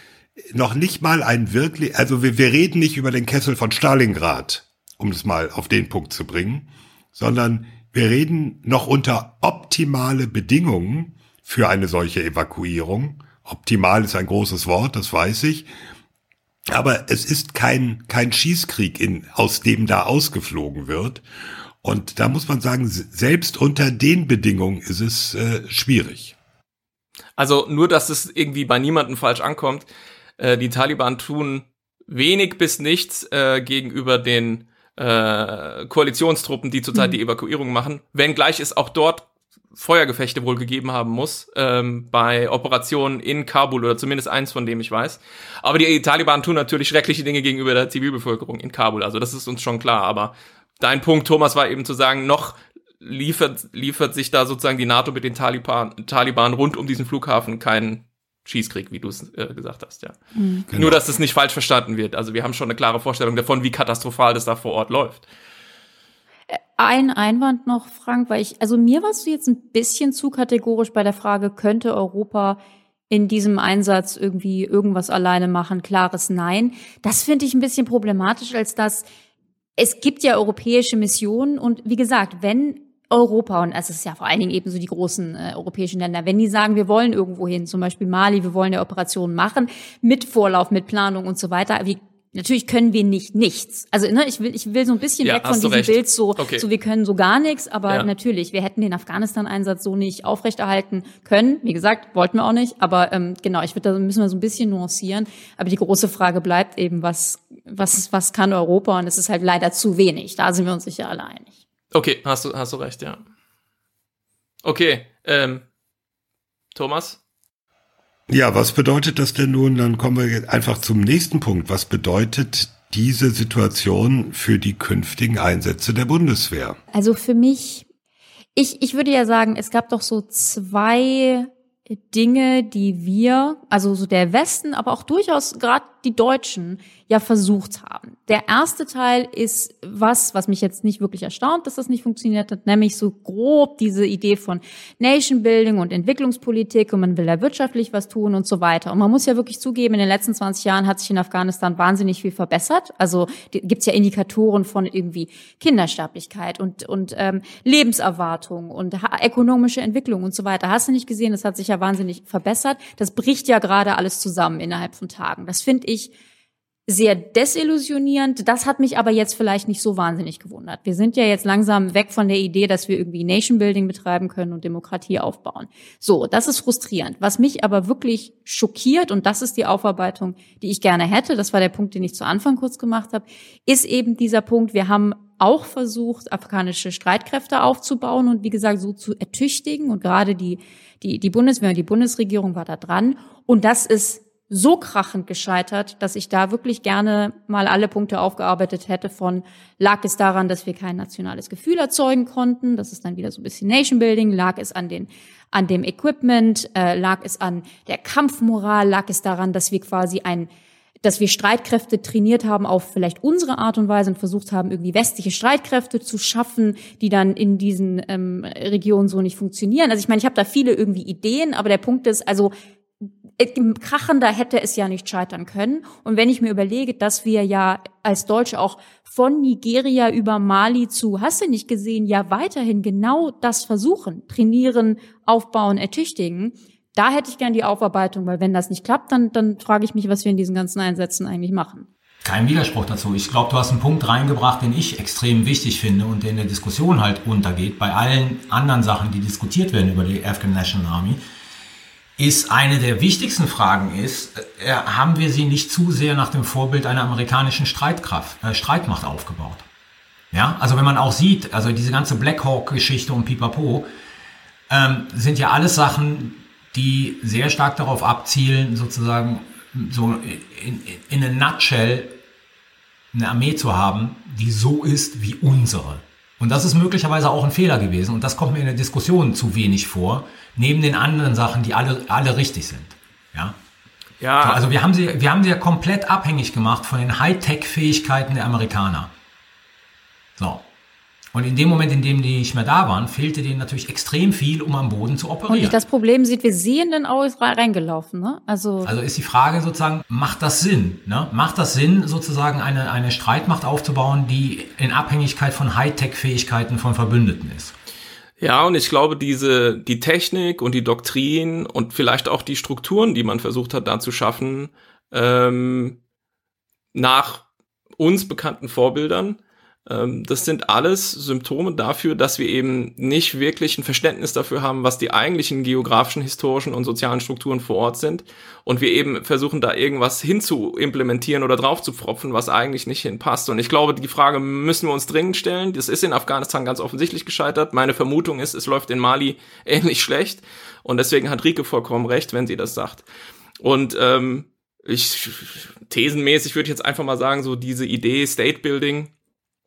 noch nicht mal ein wirklich, also wir, wir reden nicht über den Kessel von Stalingrad, um es mal auf den Punkt zu bringen, sondern wir reden noch unter optimale Bedingungen für eine solche Evakuierung. Optimal ist ein großes Wort, das weiß ich. Aber es ist kein, kein Schießkrieg, in, aus dem da ausgeflogen wird. Und da muss man sagen, selbst unter den Bedingungen ist es äh, schwierig. Also nur, dass es irgendwie bei niemandem falsch ankommt. Äh, die Taliban tun wenig bis nichts äh, gegenüber den äh, Koalitionstruppen, die zurzeit mhm. die Evakuierung machen, wenngleich es auch dort Feuergefechte wohl gegeben haben muss ähm, bei Operationen in Kabul oder zumindest eins von dem ich weiß. Aber die Taliban tun natürlich schreckliche Dinge gegenüber der Zivilbevölkerung in Kabul. Also das ist uns schon klar. Aber dein Punkt, Thomas, war eben zu sagen, noch liefert, liefert sich da sozusagen die NATO mit den Taliban, Taliban rund um diesen Flughafen keinen Schießkrieg, wie du es äh, gesagt hast, ja. Mhm. Genau. Nur, dass es nicht falsch verstanden wird. Also wir haben schon eine klare Vorstellung davon, wie katastrophal das da vor Ort läuft. Äh, ein Einwand noch, Frank, weil ich, also mir warst du jetzt ein bisschen zu kategorisch bei der Frage, könnte Europa in diesem Einsatz irgendwie irgendwas alleine machen? Klares Nein. Das finde ich ein bisschen problematisch, als dass es gibt ja europäische Missionen und wie gesagt, wenn Europa, und es ist ja vor allen Dingen eben so die großen äh, europäischen Länder, wenn die sagen, wir wollen irgendwo hin, zum Beispiel Mali, wir wollen eine Operation machen, mit Vorlauf, mit Planung und so weiter, wie Natürlich können wir nicht nichts. Also ne, ich will, ich will so ein bisschen Ja, weg von diesem recht. Bild so, Okay. so wir können so gar nichts, aber Ja. natürlich, wir hätten den Afghanistan-Einsatz so nicht aufrechterhalten können. Wie gesagt, wollten wir auch nicht, aber ähm, genau, ich würde da müssen wir so ein bisschen nuancieren. Aber die große Frage bleibt eben, was, was, was kann Europa? Und es ist halt leider zu wenig. Da sind wir uns sicher alle einig. Okay, hast du, hast du recht, ja. Okay, ähm, Thomas? Ja, was bedeutet das denn nun? Dann kommen wir jetzt einfach zum nächsten Punkt. Was bedeutet diese Situation für die künftigen Einsätze der Bundeswehr? Also für mich, ich, ich würde ja sagen, es gab doch so zwei Dinge, die wir, also so der Westen, aber auch durchaus gerade die Deutschen ja versucht haben. Der erste Teil ist was, was mich jetzt nicht wirklich erstaunt, dass das nicht funktioniert hat, nämlich so grob diese Idee von Nation Building und Entwicklungspolitik und man will da wirtschaftlich was tun und so weiter. Und man muss ja wirklich zugeben, in den letzten 20 Jahren hat sich in Afghanistan wahnsinnig viel verbessert. Also gibt's ja Indikatoren von irgendwie Kindersterblichkeit und, und ähm, Lebenserwartung und ökonomische Entwicklung und so weiter. Hast du nicht gesehen, das hat sich ja wahnsinnig verbessert. Das bricht ja gerade alles zusammen innerhalb von Tagen. Das finde ich sehr desillusionierend. Das hat mich aber jetzt vielleicht nicht so wahnsinnig gewundert. Wir sind ja jetzt langsam weg von der Idee, dass wir irgendwie Nation Building betreiben können und Demokratie aufbauen. So, das ist frustrierend. Was mich aber wirklich schockiert, und das ist die Aufarbeitung, die ich gerne hätte, das war der Punkt, den ich zu Anfang kurz gemacht habe, ist eben dieser Punkt, wir haben auch versucht, afghanische Streitkräfte aufzubauen und wie gesagt, so zu ertüchtigen. Und gerade die, die, die Bundeswehr und die Bundesregierung war da dran. Und das ist so krachend gescheitert, dass ich da wirklich gerne mal alle Punkte aufgearbeitet hätte von, lag es daran, dass wir kein nationales Gefühl erzeugen konnten, das ist dann wieder so ein bisschen Nation Building, lag es an den, an dem Equipment, äh, lag es an der Kampfmoral, lag es daran, dass wir quasi ein, dass wir Streitkräfte trainiert haben auf vielleicht unsere Art und Weise und versucht haben, irgendwie westliche Streitkräfte zu schaffen, die dann in diesen ähm, Regionen so nicht funktionieren. Also ich meine, ich habe da viele irgendwie Ideen, aber der Punkt ist, also krachender hätte es ja nicht scheitern können. Und wenn ich mir überlege, dass wir ja als Deutsche auch von Nigeria über Mali zu, hast du nicht gesehen, ja weiterhin genau das versuchen, trainieren, aufbauen, ertüchtigen, da hätte ich gern die Aufarbeitung, weil wenn das nicht klappt, dann, dann frage ich mich, was wir in diesen ganzen Einsätzen eigentlich machen. Kein Widerspruch dazu. Ich glaube, du hast einen Punkt reingebracht, den ich extrem wichtig finde und der in der Diskussion halt untergeht. Bei allen anderen Sachen, die diskutiert werden über die Afghan National Army, ist eine der wichtigsten Fragen ist, äh, haben wir sie nicht zu sehr nach dem Vorbild einer amerikanischen Streitkraft, äh, Streitmacht aufgebaut? Ja, also wenn man auch sieht, also diese ganze Black Hawk-Geschichte und Pipapo, ähm, sind ja alles Sachen, die sehr stark darauf abzielen, sozusagen so in, in, in a nutshell eine Armee zu haben, die so ist wie unsere. Und das ist möglicherweise auch ein Fehler gewesen. Und das kommt mir in der Diskussion zu wenig vor, neben den anderen Sachen, die alle, alle richtig sind. Ja. Ja, So, also wir haben sie, wir haben sie ja komplett abhängig gemacht von den Hightech-Fähigkeiten der Amerikaner. So. Und in dem Moment, in dem die nicht mehr da waren, fehlte denen natürlich extrem viel, um am Boden zu Und operieren. ich das Problem sieht, wir sehen dann auch ist reingelaufen, ne? Also, Also ist die Frage sozusagen, macht das Sinn? Ne? Macht das Sinn, sozusagen eine, eine Streitmacht aufzubauen, die in Abhängigkeit von Hightech-Fähigkeiten von Verbündeten ist? Ja, und ich glaube, diese, die Technik und die Doktrin und vielleicht auch die Strukturen, die man versucht hat, da zu schaffen, ähm, nach uns bekannten Vorbildern, das sind alles Symptome dafür, dass wir eben nicht wirklich ein Verständnis dafür haben, was die eigentlichen geografischen, historischen und sozialen Strukturen vor Ort sind. Und wir eben versuchen, da irgendwas hinzu implementieren oder drauf zu pfropfen, was eigentlich nicht hinpasst. Und ich glaube, die Frage müssen wir uns dringend stellen. Das ist in Afghanistan ganz offensichtlich gescheitert. Meine Vermutung ist, es läuft in Mali ähnlich schlecht. Und deswegen hat Rike vollkommen recht, wenn sie das sagt. Und ähm, ich thesenmäßig würde ich jetzt einfach mal sagen, so diese Idee State Building,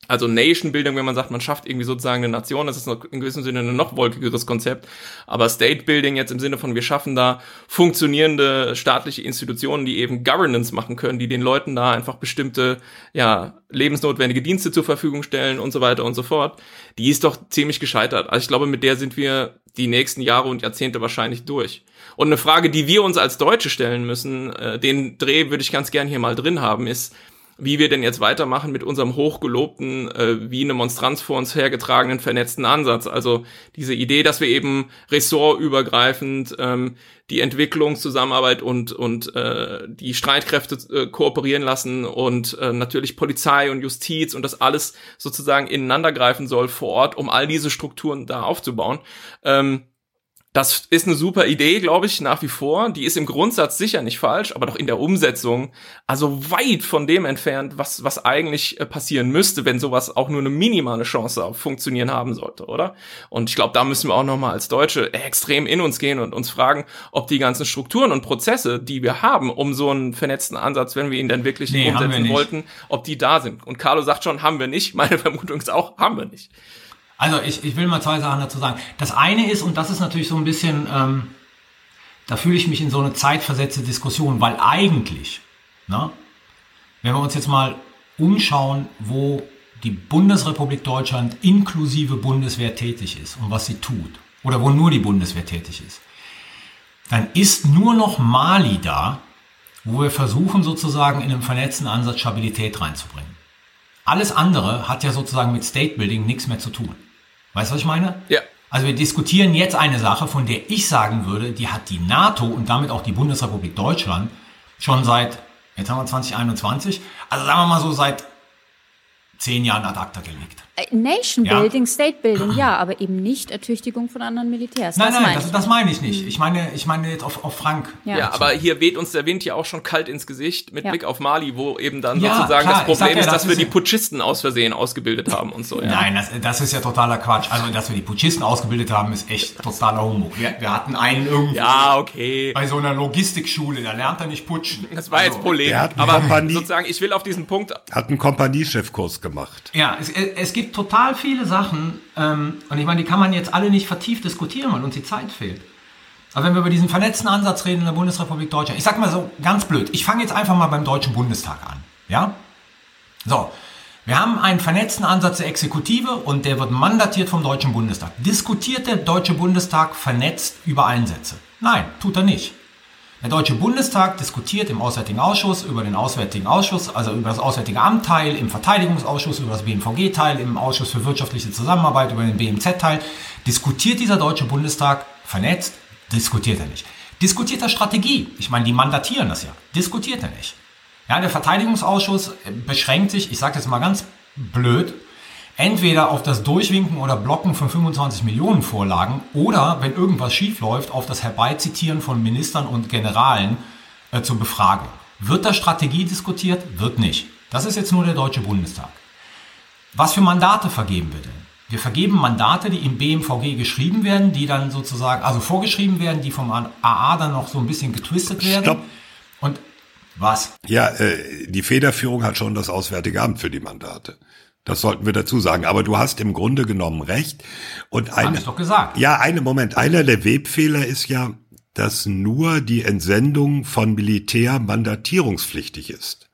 also Nation Building, wenn man sagt, man schafft irgendwie sozusagen eine Nation, das ist in gewissem Sinne ein noch wolkigeres Konzept. Aber State Building jetzt im Sinne von, wir schaffen da funktionierende staatliche Institutionen, die eben Governance machen können, die den Leuten da einfach bestimmte, ja, lebensnotwendige Dienste zur Verfügung stellen und so weiter und so fort. Die ist doch ziemlich gescheitert. Also ich glaube, mit der sind wir die nächsten Jahre und Jahrzehnte wahrscheinlich durch. Und eine Frage, die wir uns als Deutsche stellen müssen, äh, den Dreh würde ich ganz gern hier mal drin haben, ist, wie wir denn jetzt weitermachen mit unserem hochgelobten, äh, wie eine Monstranz vor uns hergetragenen vernetzten Ansatz. Also diese Idee, dass wir eben ressortübergreifend ähm, die Entwicklungszusammenarbeit und und äh, die Streitkräfte äh, kooperieren lassen und äh, natürlich Polizei und Justiz und das alles sozusagen ineinandergreifen soll vor Ort, um all diese Strukturen da aufzubauen. Ähm, das ist eine super Idee, glaube ich, nach wie vor. Die ist im Grundsatz sicher nicht falsch, aber doch in der Umsetzung also weit von dem entfernt, was, was eigentlich äh, passieren müsste, wenn sowas auch nur eine minimale Chance auf Funktionieren haben sollte, oder? Und ich glaube, da müssen wir auch nochmal als Deutsche extrem in uns gehen und uns fragen, ob die ganzen Strukturen und Prozesse, die wir haben, um so einen vernetzten Ansatz, wenn wir ihn denn wirklich nee, umsetzen wollten, ob die da sind. Und Carlo sagt schon, haben wir nicht. Meine Vermutung ist auch, haben wir nicht. Also ich, ich will mal zwei Sachen dazu sagen. Das eine ist, und das ist natürlich so ein bisschen, ähm, da fühle ich mich in so eine zeitversetzte Diskussion, weil eigentlich, na, wenn wir uns jetzt mal umschauen, wo die Bundesrepublik Deutschland inklusive Bundeswehr tätig ist und was sie tut, oder wo nur die Bundeswehr tätig ist, dann ist nur noch Mali da, wo wir versuchen sozusagen in einem vernetzten Ansatz Stabilität reinzubringen. Alles andere hat ja sozusagen mit State Building nichts mehr zu tun. Weißt du, was ich meine? Ja. Also wir diskutieren jetzt eine Sache, von der ich sagen würde, die hat die NATO und damit auch die Bundesrepublik Deutschland schon seit, jetzt haben wir 2021, also sagen wir mal so seit zehn Jahren ad acta gelegt. Äh, Nation Building, ja. State Building, ja, aber eben nicht Ertüchtigung von anderen Militärs. Nein, das nein, das, das, meine ich nicht. Ich meine, ich meine jetzt auf, auf Frank. Ja. ja. aber hier weht uns der Wind ja auch schon kalt ins Gesicht mit ja. Blick auf Mali, wo eben dann sozusagen klar, das Problem ist, dass das wir die Putschisten aus Versehen ausgebildet haben und so. Nein, das, das ist ja totaler Quatsch. Also, dass wir die Putschisten ausgebildet haben, ist echt totaler Humbug. Wir, wir hatten einen irgendwo ja, okay. bei so einer Logistikschule, da lernt er nicht putschen. Das war also, jetzt Problem. Aber Kompanie, sozusagen, ich will auf diesen Punkt. Hat einen Kompaniechefkurs gemacht. Ja, es, es gibt total viele Sachen, ähm, und ich meine, die kann man jetzt alle nicht vertieft diskutieren, weil uns die Zeit fehlt. Aber wenn wir über diesen vernetzten Ansatz reden in der Bundesrepublik Deutschland, ich sag mal so ganz blöd, ich fange jetzt einfach mal beim Deutschen Bundestag an. Ja? So, wir haben einen vernetzten Ansatz der Exekutive und der wird mandatiert vom Deutschen Bundestag. Diskutiert der Deutsche Bundestag vernetzt über Einsätze? Nein, tut er nicht. Der Deutsche Bundestag diskutiert im Auswärtigen Ausschuss über den Auswärtigen Ausschuss, also über das Auswärtige Amt-Teil, im Verteidigungsausschuss über das BMVG-Teil, im Ausschuss für wirtschaftliche Zusammenarbeit über den BMZ-Teil. Diskutiert dieser Deutsche Bundestag vernetzt? Diskutiert er nicht. Diskutiert er Strategie? Ich meine, die mandatieren das ja. Diskutiert er nicht. Ja, der Verteidigungsausschuss beschränkt sich, ich sage jetzt mal ganz blöd, entweder auf das Durchwinken oder Blocken von 25 Millionen Vorlagen oder, wenn irgendwas schiefläuft, auf das Herbeizitieren von Ministern und Generalen äh, zur Befragung. Wird da Strategie diskutiert? Wird nicht. Das ist jetzt nur der Deutsche Bundestag. Was für Mandate vergeben wir denn? Wir vergeben Mandate, die im BMVG geschrieben werden, die dann sozusagen, also vorgeschrieben werden, die vom AA dann noch so ein bisschen getwistet werden. Stopp. Und was? Ja, äh, die Federführung hat schon das Auswärtige Amt für die Mandate. Das sollten wir dazu sagen. Aber du hast im Grunde genommen recht. Und eine, Hab ich doch gesagt. Ja, eine Moment. Einer der Webfehler ist ja, dass nur die Entsendung von Militär mandatierungspflichtig ist.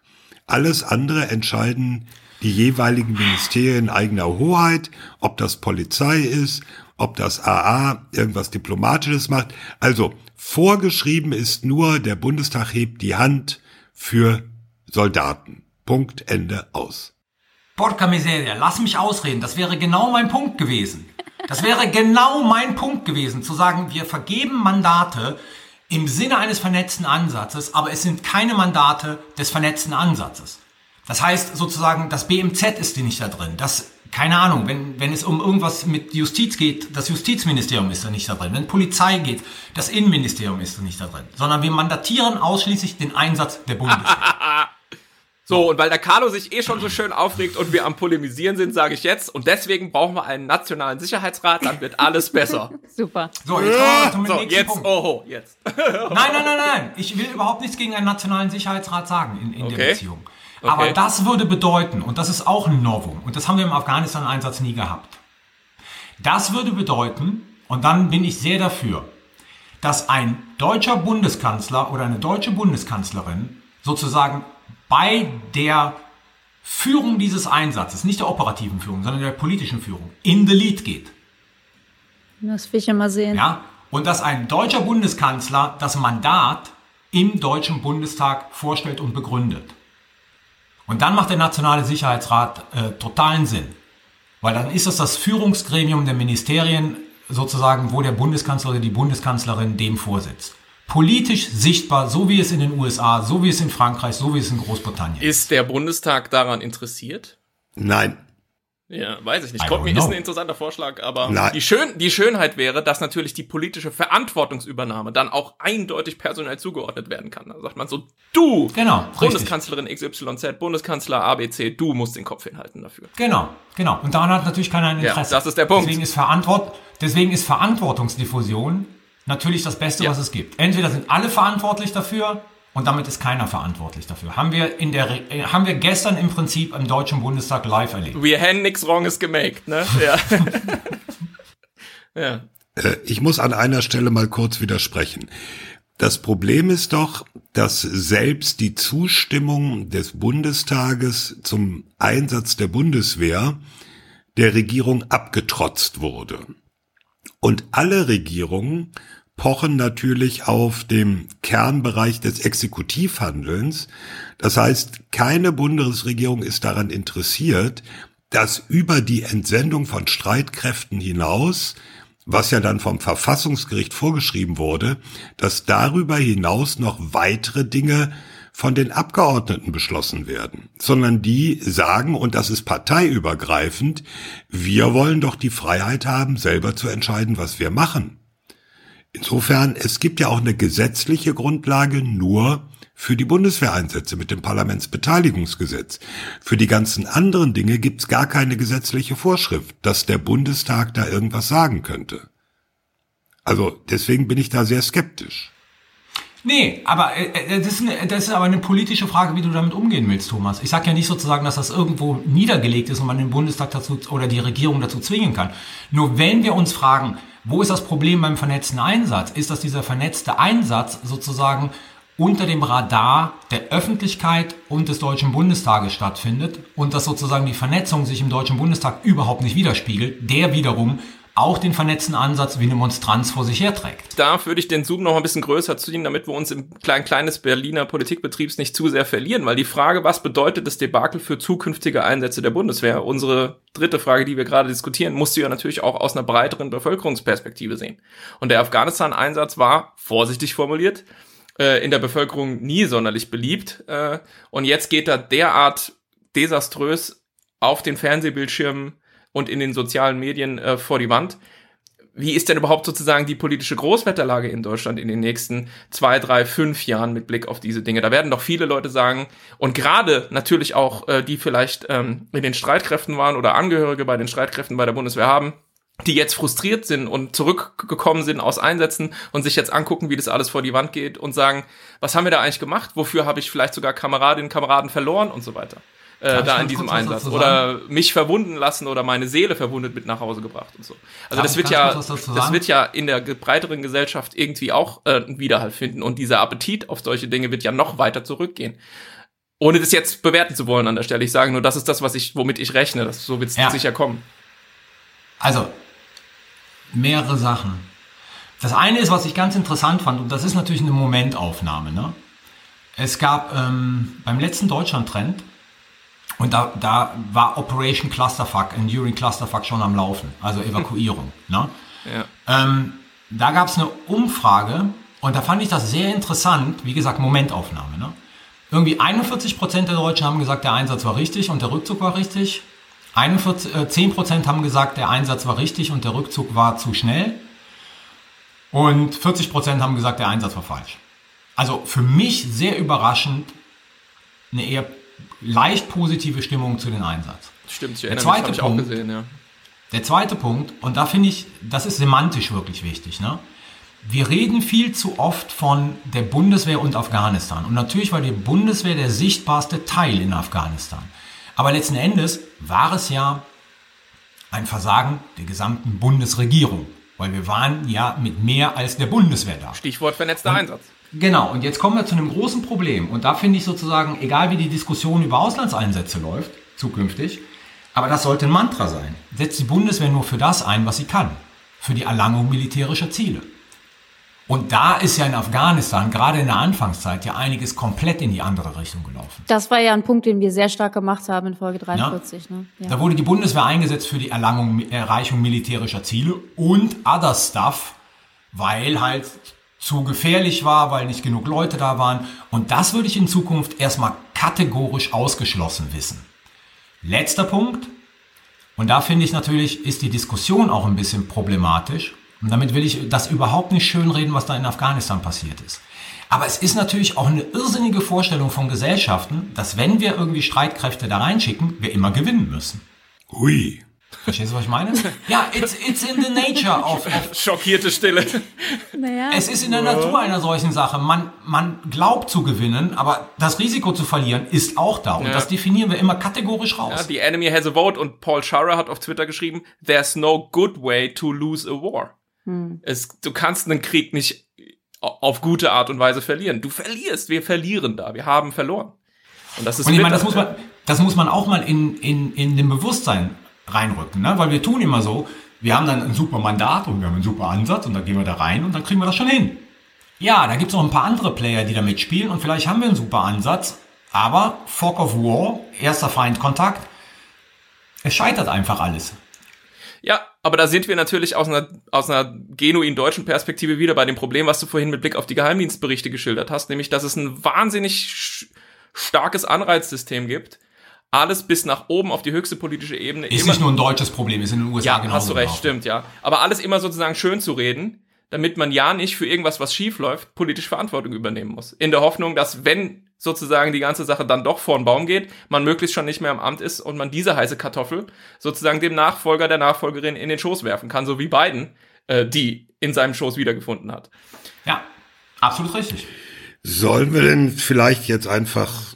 Alles andere entscheiden die jeweiligen Ministerien eigener Hoheit, ob das Polizei ist, ob das AA irgendwas Diplomatisches macht. Also vorgeschrieben ist nur, der Bundestag hebt die Hand für Soldaten. Punkt, Ende aus. Porca miseria, lass mich ausreden. Das wäre genau mein Punkt gewesen. Das wäre genau mein Punkt gewesen, zu sagen, wir vergeben Mandate im Sinne eines vernetzten Ansatzes, aber es sind keine Mandate des vernetzten Ansatzes. Das heißt sozusagen, das BMZ ist nicht da drin. Das, keine Ahnung, wenn, wenn es um irgendwas mit Justiz geht, das Justizministerium ist da nicht da drin. Wenn Polizei geht, das Innenministerium ist da nicht da drin. Sondern wir mandatieren ausschließlich den Einsatz der Bundeswehr. So, und weil der Carlo sich eh schon so schön aufregt und wir am Polemisieren sind, sage ich jetzt, und deswegen brauchen wir einen nationalen Sicherheitsrat, dann wird alles besser. Super. So, jetzt kommen wir so, jetzt, Punkt. oho, jetzt. nein, nein, nein, nein. Ich will überhaupt nichts gegen einen nationalen Sicherheitsrat sagen in, in okay. der Beziehung. Aber okay. das würde bedeuten, und das ist auch ein Novum, und das haben wir im Afghanistan-Einsatz nie gehabt. Das würde bedeuten, und dann bin ich sehr dafür, dass ein deutscher Bundeskanzler oder eine deutsche Bundeskanzlerin sozusagen bei der Führung dieses Einsatzes, nicht der operativen Führung, sondern der politischen Führung, in the lead geht. Das will ich ja mal sehen. Ja, und dass ein deutscher Bundeskanzler das Mandat im Deutschen Bundestag vorstellt und begründet. Und dann macht der Nationale Sicherheitsrat äh, totalen Sinn. Weil dann ist das das Führungsgremium der Ministerien sozusagen, wo der Bundeskanzler oder die Bundeskanzlerin dem vorsitzt. Politisch sichtbar, so wie es in den USA, so wie es in Frankreich, so wie es in Großbritannien. Ist der Bundestag daran interessiert? Nein. Ja, weiß ich nicht. Kommt mir ist ein interessanter Vorschlag, aber Nein. die, Schön, die Schönheit wäre, dass natürlich die politische Verantwortungsübernahme dann auch eindeutig personell zugeordnet werden kann. Da sagt man so, du, Genau, richtig. Bundeskanzlerin XYZ, Bundeskanzler ABC, du musst den Kopf hinhalten dafür. Genau, genau. Und daran hat natürlich keiner ein Ja, Interesse. das ist der Punkt. Deswegen ist, Verantwort deswegen ist Verantwortungsdiffusion natürlich das Beste, Ja. was es gibt. Entweder sind alle verantwortlich dafür und damit ist keiner verantwortlich dafür. Haben wir in der, äh, haben wir gestern im Prinzip im Deutschen Bundestag live erlebt. Wir haben nix Wronges gemaked, ne? Ja. ja. Äh, Ich muss an einer Stelle mal kurz widersprechen. Das Problem ist doch, dass selbst die Zustimmung des Bundestages zum Einsatz der Bundeswehr der Regierung abgetrotzt wurde. Und alle Regierungen pochen natürlich auf dem Kernbereich des Exekutivhandelns. Das heißt, keine Bundesregierung ist daran interessiert, dass über die Entsendung von Streitkräften hinaus, was ja dann vom Verfassungsgericht vorgeschrieben wurde, dass darüber hinaus noch weitere Dinge von den Abgeordneten beschlossen werden, sondern die sagen, und das ist parteiübergreifend, wir wollen doch die Freiheit haben, selber zu entscheiden, was wir machen. Insofern, es gibt ja auch eine gesetzliche Grundlage nur für die Bundeswehreinsätze mit dem Parlamentsbeteiligungsgesetz. Für die ganzen anderen Dinge gibt's gar keine gesetzliche Vorschrift, dass der Bundestag da irgendwas sagen könnte. Also deswegen bin ich da sehr skeptisch. Nee, aber äh, äh, das, ist eine, das ist aber eine politische Frage, wie du damit umgehen willst, Thomas. Ich sage ja nicht sozusagen, dass das irgendwo niedergelegt ist und man den Bundestag dazu oder die Regierung dazu zwingen kann. Nur wenn wir uns fragen, wo ist das Problem beim vernetzten Einsatz, ist, dass dieser vernetzte Einsatz sozusagen unter dem Radar der Öffentlichkeit und des Deutschen Bundestages stattfindet und dass sozusagen die Vernetzung sich im Deutschen Bundestag überhaupt nicht widerspiegelt, der wiederum auch den vernetzten Ansatz wie eine Monstranz vor sich herträgt. Da würde ich den Zoom noch ein bisschen größer ziehen, damit wir uns im klein, kleines Berliner Politikbetriebs nicht zu sehr verlieren, weil die Frage, was bedeutet das Debakel für zukünftige Einsätze der Bundeswehr, unsere dritte Frage, die wir gerade diskutieren, musst du ja natürlich auch aus einer breiteren Bevölkerungsperspektive sehen. Und der Afghanistan-Einsatz war, vorsichtig formuliert, äh, in der Bevölkerung nie sonderlich beliebt. Äh, und jetzt geht er derart desaströs auf den Fernsehbildschirmen und in den sozialen Medien äh, vor die Wand. Wie ist denn überhaupt sozusagen die politische Großwetterlage in Deutschland in den nächsten zwei, drei, fünf Jahren mit Blick auf diese Dinge? Da werden doch viele Leute sagen, und gerade natürlich auch, äh, die vielleicht ähm, in den Streitkräften waren oder Angehörige bei den Streitkräften bei der Bundeswehr haben, die jetzt frustriert sind und zurückgekommen sind aus Einsätzen und sich jetzt angucken, wie das alles vor die Wand geht und sagen, was haben wir da eigentlich gemacht? Wofür habe ich vielleicht sogar Kameradinnen Kameraden verloren und so weiter? Äh, da in diesem Einsatz. Oder mich verwunden lassen oder meine Seele verwundet mit nach Hause gebracht und so. Also Darf das wird ja, das wird ja in der breiteren Gesellschaft irgendwie auch äh, einen Widerhall finden und dieser Appetit auf solche Dinge wird ja noch weiter zurückgehen. Ohne das jetzt bewerten zu wollen an der Stelle. Ich sage nur, das ist das, was ich, womit ich rechne. Das, so wird es Ja. sicher kommen. Also, mehrere Sachen. Das eine ist, was ich ganz interessant fand, und das ist natürlich eine Momentaufnahme. Ne? Es gab ähm, beim letzten Deutschland-Trend, und da, da war Operation Clusterfuck, Enduring Clusterfuck schon am Laufen, also Evakuierung. ne? Ja. Ähm, da gab es eine Umfrage und da fand ich das sehr interessant. Wie gesagt, Momentaufnahme. Ne? Irgendwie 41 Prozent der Deutschen haben gesagt, der Einsatz war richtig und der Rückzug war richtig. 41, äh, 10 Prozent haben gesagt, der Einsatz war richtig und der Rückzug war zu schnell. Und 40 Prozent haben gesagt, der Einsatz war falsch. Also für mich sehr überraschend eine eher leicht positive Stimmung zu dem Einsatz. Stimmt, ich Der erinnere mich, zweite habe ich auch Punkt. gesehen, ja. Der zweite Punkt, und da finde ich, das ist semantisch wirklich wichtig, ne? Wir reden viel zu oft von der Bundeswehr und Afghanistan. Und natürlich war die Bundeswehr der sichtbarste Teil in Afghanistan. Aber letzten Endes war es ja ein Versagen der gesamten Bundesregierung. Weil wir waren ja mit mehr als der Bundeswehr da. Stichwort vernetzter Einsatz. Genau, und jetzt kommen wir zu einem großen Problem. Und da finde ich sozusagen, egal wie die Diskussion über Auslandseinsätze läuft, zukünftig, aber das sollte ein Mantra sein. Setzt die Bundeswehr nur für das ein, was sie kann. Für die Erlangung militärischer Ziele. Und da ist ja in Afghanistan, gerade in der Anfangszeit, ja einiges komplett in die andere Richtung gelaufen. Das war ja ein Punkt, den wir sehr stark gemacht haben in Folge 43. Ja. Ne? Ja. Da wurde die Bundeswehr eingesetzt für die Erlangung, Erreichung militärischer Ziele und other stuff, weil halt zu gefährlich war, weil nicht genug Leute da waren. Und das würde ich in Zukunft erstmal kategorisch ausgeschlossen wissen. Letzter Punkt. Und da finde ich natürlich, ist die Diskussion auch ein bisschen problematisch. Und damit will ich das überhaupt nicht schönreden, was da in Afghanistan passiert ist. Aber es ist natürlich auch eine irrsinnige Vorstellung von Gesellschaften, dass wenn wir irgendwie Streitkräfte da reinschicken, wir immer gewinnen müssen. Hui. Verstehst du, was ich meine? Ja, it's, it's in the nature of, of Schockierte Stille. Naja. Es ist in der Natur einer solchen Sache. Man, man glaubt zu gewinnen, aber das Risiko zu verlieren ist auch da. Und ja. das definieren wir immer kategorisch raus. Ja, the enemy has a vote. Und Paul Schara hat auf Twitter geschrieben, there's no good way to lose a war. Hm. Es, du kannst einen Krieg nicht auf gute Art und Weise verlieren. Du verlierst, wir verlieren da, wir haben verloren. Und das ist und ich meine, das muss man, das muss man auch mal in, in, in dem Bewusstsein reinrücken, ne? weil wir tun immer so, wir haben dann ein super Mandat und wir haben einen super Ansatz und dann gehen wir da rein und dann kriegen wir das schon hin. Ja, da gibt's noch ein paar andere Player, die da mitspielen und vielleicht haben wir einen super Ansatz, aber Fork of War, erster Feindkontakt, es scheitert einfach alles. Ja, aber da sind wir natürlich aus einer, aus einer genuin deutschen Perspektive wieder bei dem Problem, was du vorhin mit Blick auf die Geheimdienstberichte geschildert hast, nämlich, dass es ein wahnsinnig starkes Anreizsystem gibt, alles bis nach oben auf die höchste politische Ebene. Ist nicht nur ein deutsches Problem, ist in den USA ja, genauso. Hast du recht, stimmt, ja. Aber alles immer sozusagen schön zu reden, damit man ja nicht für irgendwas, was schief läuft, politisch Verantwortung übernehmen muss. In der Hoffnung, dass wenn sozusagen die ganze Sache dann doch vor den Baum geht, man möglichst schon nicht mehr am Amt ist und man diese heiße Kartoffel sozusagen dem Nachfolger der Nachfolgerin in den Schoß werfen kann, so wie Biden äh, die in seinem Schoß wiedergefunden hat. Ja, absolut richtig. Sollen wir denn vielleicht jetzt einfach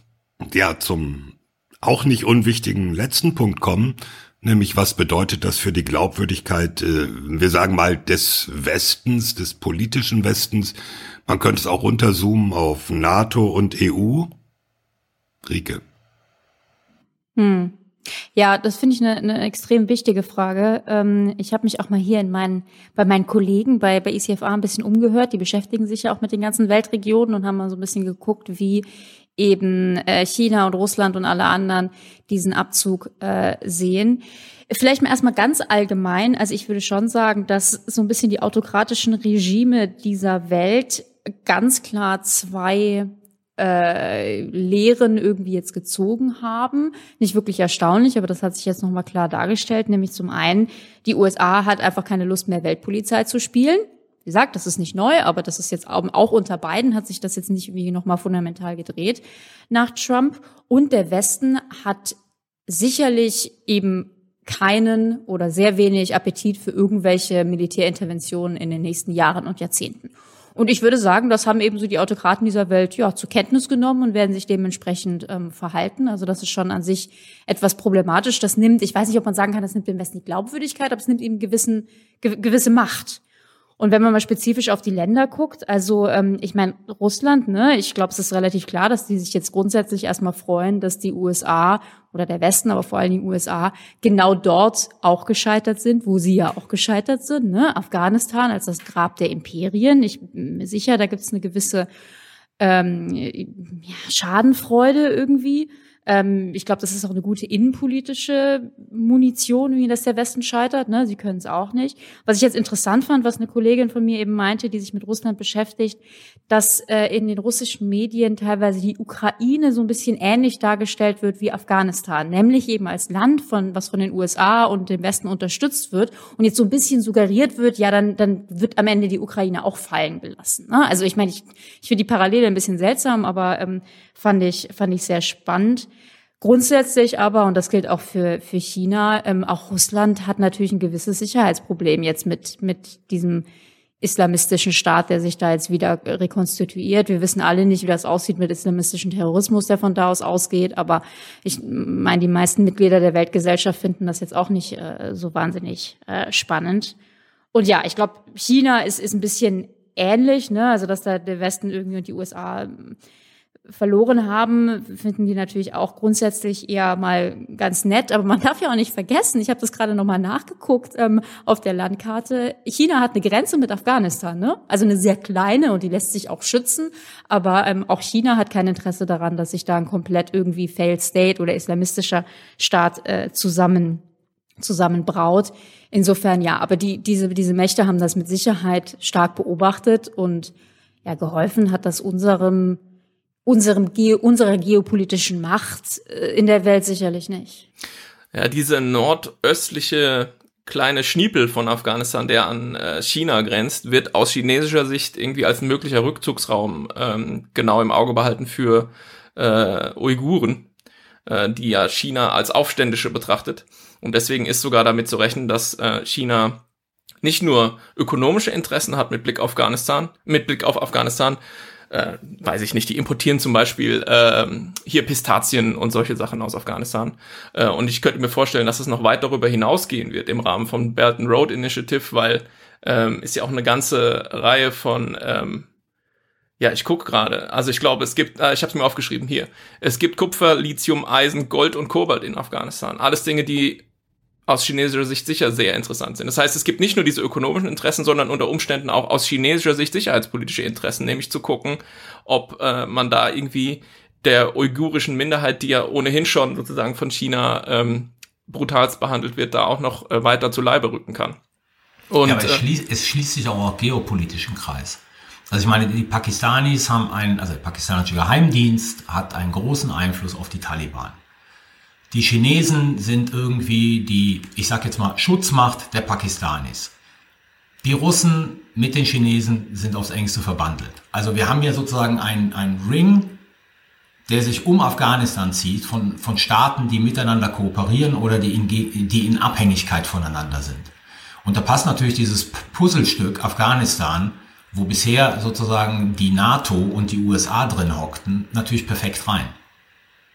ja zum auch nicht unwichtigen letzten Punkt kommen, nämlich was bedeutet das für die Glaubwürdigkeit, äh, wir sagen mal, des Westens, des politischen Westens, man könnte es auch runterzoomen auf NATO und EU. Rike. Hm. Ja, das finde ich eine, eine extrem wichtige Frage. Ähm, ich habe mich auch mal hier in meinen, bei meinen Kollegen bei, bei ICFA ein bisschen umgehört. Die beschäftigen sich ja auch mit den ganzen Weltregionen und haben mal so ein bisschen geguckt, wie eben äh, China und Russland und alle anderen diesen Abzug äh, sehen. Vielleicht mal erstmal ganz allgemein. Also ich würde schon sagen, dass so ein bisschen die autokratischen Regime dieser Welt ganz klar zwei äh, Lehren irgendwie jetzt gezogen haben. Nicht wirklich erstaunlich, aber das hat sich jetzt nochmal klar dargestellt. Nämlich zum einen, die USA hat einfach keine Lust mehr, Weltpolizei zu spielen. Wie gesagt, das ist nicht neu, aber das ist jetzt auch, unter beiden hat sich das jetzt nicht irgendwie nochmal fundamental gedreht nach Trump. Und der Westen hat sicherlich eben keinen oder sehr wenig Appetit für irgendwelche Militärinterventionen in den nächsten Jahren und Jahrzehnten. Und ich würde sagen, das haben eben so die Autokraten dieser Welt ja zur Kenntnis genommen und werden sich dementsprechend ähm, verhalten. Also das ist schon an sich etwas problematisch. Das nimmt, ich weiß nicht, ob man sagen kann, das nimmt dem Westen die Glaubwürdigkeit, aber es nimmt ihm gewissen, ge gewisse Macht. Und wenn man mal spezifisch auf die Länder guckt, also ähm, ich meine Russland, ne, ich glaube, es ist relativ klar, dass die sich jetzt grundsätzlich erstmal freuen, dass die USA oder der Westen, aber vor allem die USA genau dort auch gescheitert sind, wo sie ja auch gescheitert sind, ne? Afghanistan als das Grab der Imperien. Ich bin mir sicher, da gibt es eine gewisse ähm, ja, Schadenfreude irgendwie. Ähm, ich glaube, das ist auch eine gute innenpolitische Munition, wie das der Westen scheitert. Ne? Sie können es auch nicht. Was ich jetzt interessant fand, was eine Kollegin von mir eben meinte, die sich mit Russland beschäftigt, dass äh, in den russischen Medien teilweise die Ukraine so ein bisschen ähnlich dargestellt wird wie Afghanistan, nämlich eben als Land, von was von den USA und dem Westen unterstützt wird und jetzt so ein bisschen suggeriert wird, ja, dann, dann wird am Ende die Ukraine auch fallen gelassen. Ne? Also ich meine, ich, ich finde die Parallele ein bisschen seltsam, aber ähm, fand ich, fand ich sehr spannend. Grundsätzlich aber, und das gilt auch für, für China, ähm, auch Russland hat natürlich ein gewisses Sicherheitsproblem jetzt mit, mit diesem islamistischen Staat, der sich da jetzt wieder rekonstituiert. Wir wissen alle nicht, wie das aussieht mit islamistischem Terrorismus, der von da aus ausgeht. Aber ich meine, die meisten Mitglieder der Weltgesellschaft finden das jetzt auch nicht äh, so wahnsinnig äh, spannend. Und ja, ich glaube, China ist, ist ein bisschen ähnlich, ne? Also dass da der Westen irgendwie und die USA verloren haben, finden die natürlich auch grundsätzlich eher mal ganz nett. Aber man darf ja auch nicht vergessen, ich habe das gerade nochmal nachgeguckt ähm, auf der Landkarte. China hat eine Grenze mit Afghanistan, ne? Also eine sehr kleine und die lässt sich auch schützen. Aber ähm, auch China hat kein Interesse daran, dass sich da ein komplett irgendwie Failed State oder islamistischer Staat äh, zusammen zusammenbraut. Insofern ja, aber die, diese, diese Mächte haben das mit Sicherheit stark beobachtet und ja, geholfen hat das unserem unserem unserer geopolitischen Macht äh, in der Welt sicherlich nicht. Ja, diese nordöstliche kleine Schniepel von Afghanistan, der an äh, China grenzt, wird aus chinesischer Sicht irgendwie als ein möglicher Rückzugsraum ähm, genau im Auge behalten für äh, Uiguren, äh, die ja China als Aufständische betrachtet. Und deswegen ist sogar damit zu rechnen, dass äh, China nicht nur ökonomische Interessen hat mit Blick auf Afghanistan, mit Blick auf Afghanistan, äh, weiß ich nicht, die importieren zum Beispiel äh, hier Pistazien und solche Sachen aus Afghanistan. Äh, und ich könnte mir vorstellen, dass es noch weit darüber hinausgehen wird im Rahmen vom Belt and Road Initiative, weil ähm, ist ja auch eine ganze Reihe von ähm, ja, ich gucke gerade. Also ich glaube, es gibt, äh, ich habe es mir aufgeschrieben hier. Es gibt Kupfer, Lithium, Eisen, Gold und Kobalt in Afghanistan. Alles Dinge, die aus chinesischer Sicht sicher sehr interessant sind. Das heißt, es gibt nicht nur diese ökonomischen Interessen, sondern unter Umständen auch aus chinesischer Sicht sicherheitspolitische Interessen, nämlich zu gucken, ob äh, man da irgendwie der uigurischen Minderheit, die ja ohnehin schon sozusagen von China ähm, brutalst behandelt wird, da auch noch äh, weiter zu Leibe rücken kann. Und, ja, aber es, äh, schließt, es schließt sich auch auf geopolitischen Kreis. Also ich meine, die Pakistanis haben einen, also der pakistanische Geheimdienst hat einen großen Einfluss auf die Taliban. Die Chinesen sind irgendwie die, ich sag jetzt mal, Schutzmacht der Pakistanis. Die Russen mit den Chinesen sind aufs engste verbandelt. Also wir haben hier sozusagen einen, Ring, der sich um Afghanistan zieht, von, von Staaten, die miteinander kooperieren oder die in, die in Abhängigkeit voneinander sind. Und da passt natürlich dieses Puzzlestück Afghanistan, wo bisher sozusagen die NATO und die USA drin hockten, natürlich perfekt rein.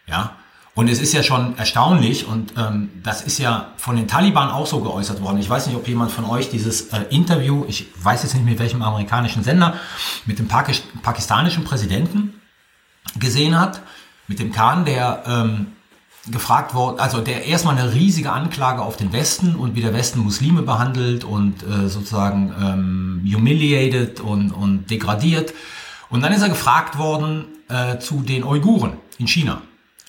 Ja, und es ist ja schon erstaunlich und ähm, das ist ja von den Taliban auch so geäußert worden. Ich weiß nicht, ob jemand von euch dieses äh, Interview, ich weiß jetzt nicht mit welchem amerikanischen Sender, mit dem Pakis pakistanischen Präsidenten gesehen hat, mit dem Khan, der ähm, gefragt worden, also der erstmal eine riesige Anklage auf den Westen und wie der Westen Muslime behandelt und äh, sozusagen ähm, humiliated und, und degradiert. Und dann ist er gefragt worden äh, zu den Uiguren in China.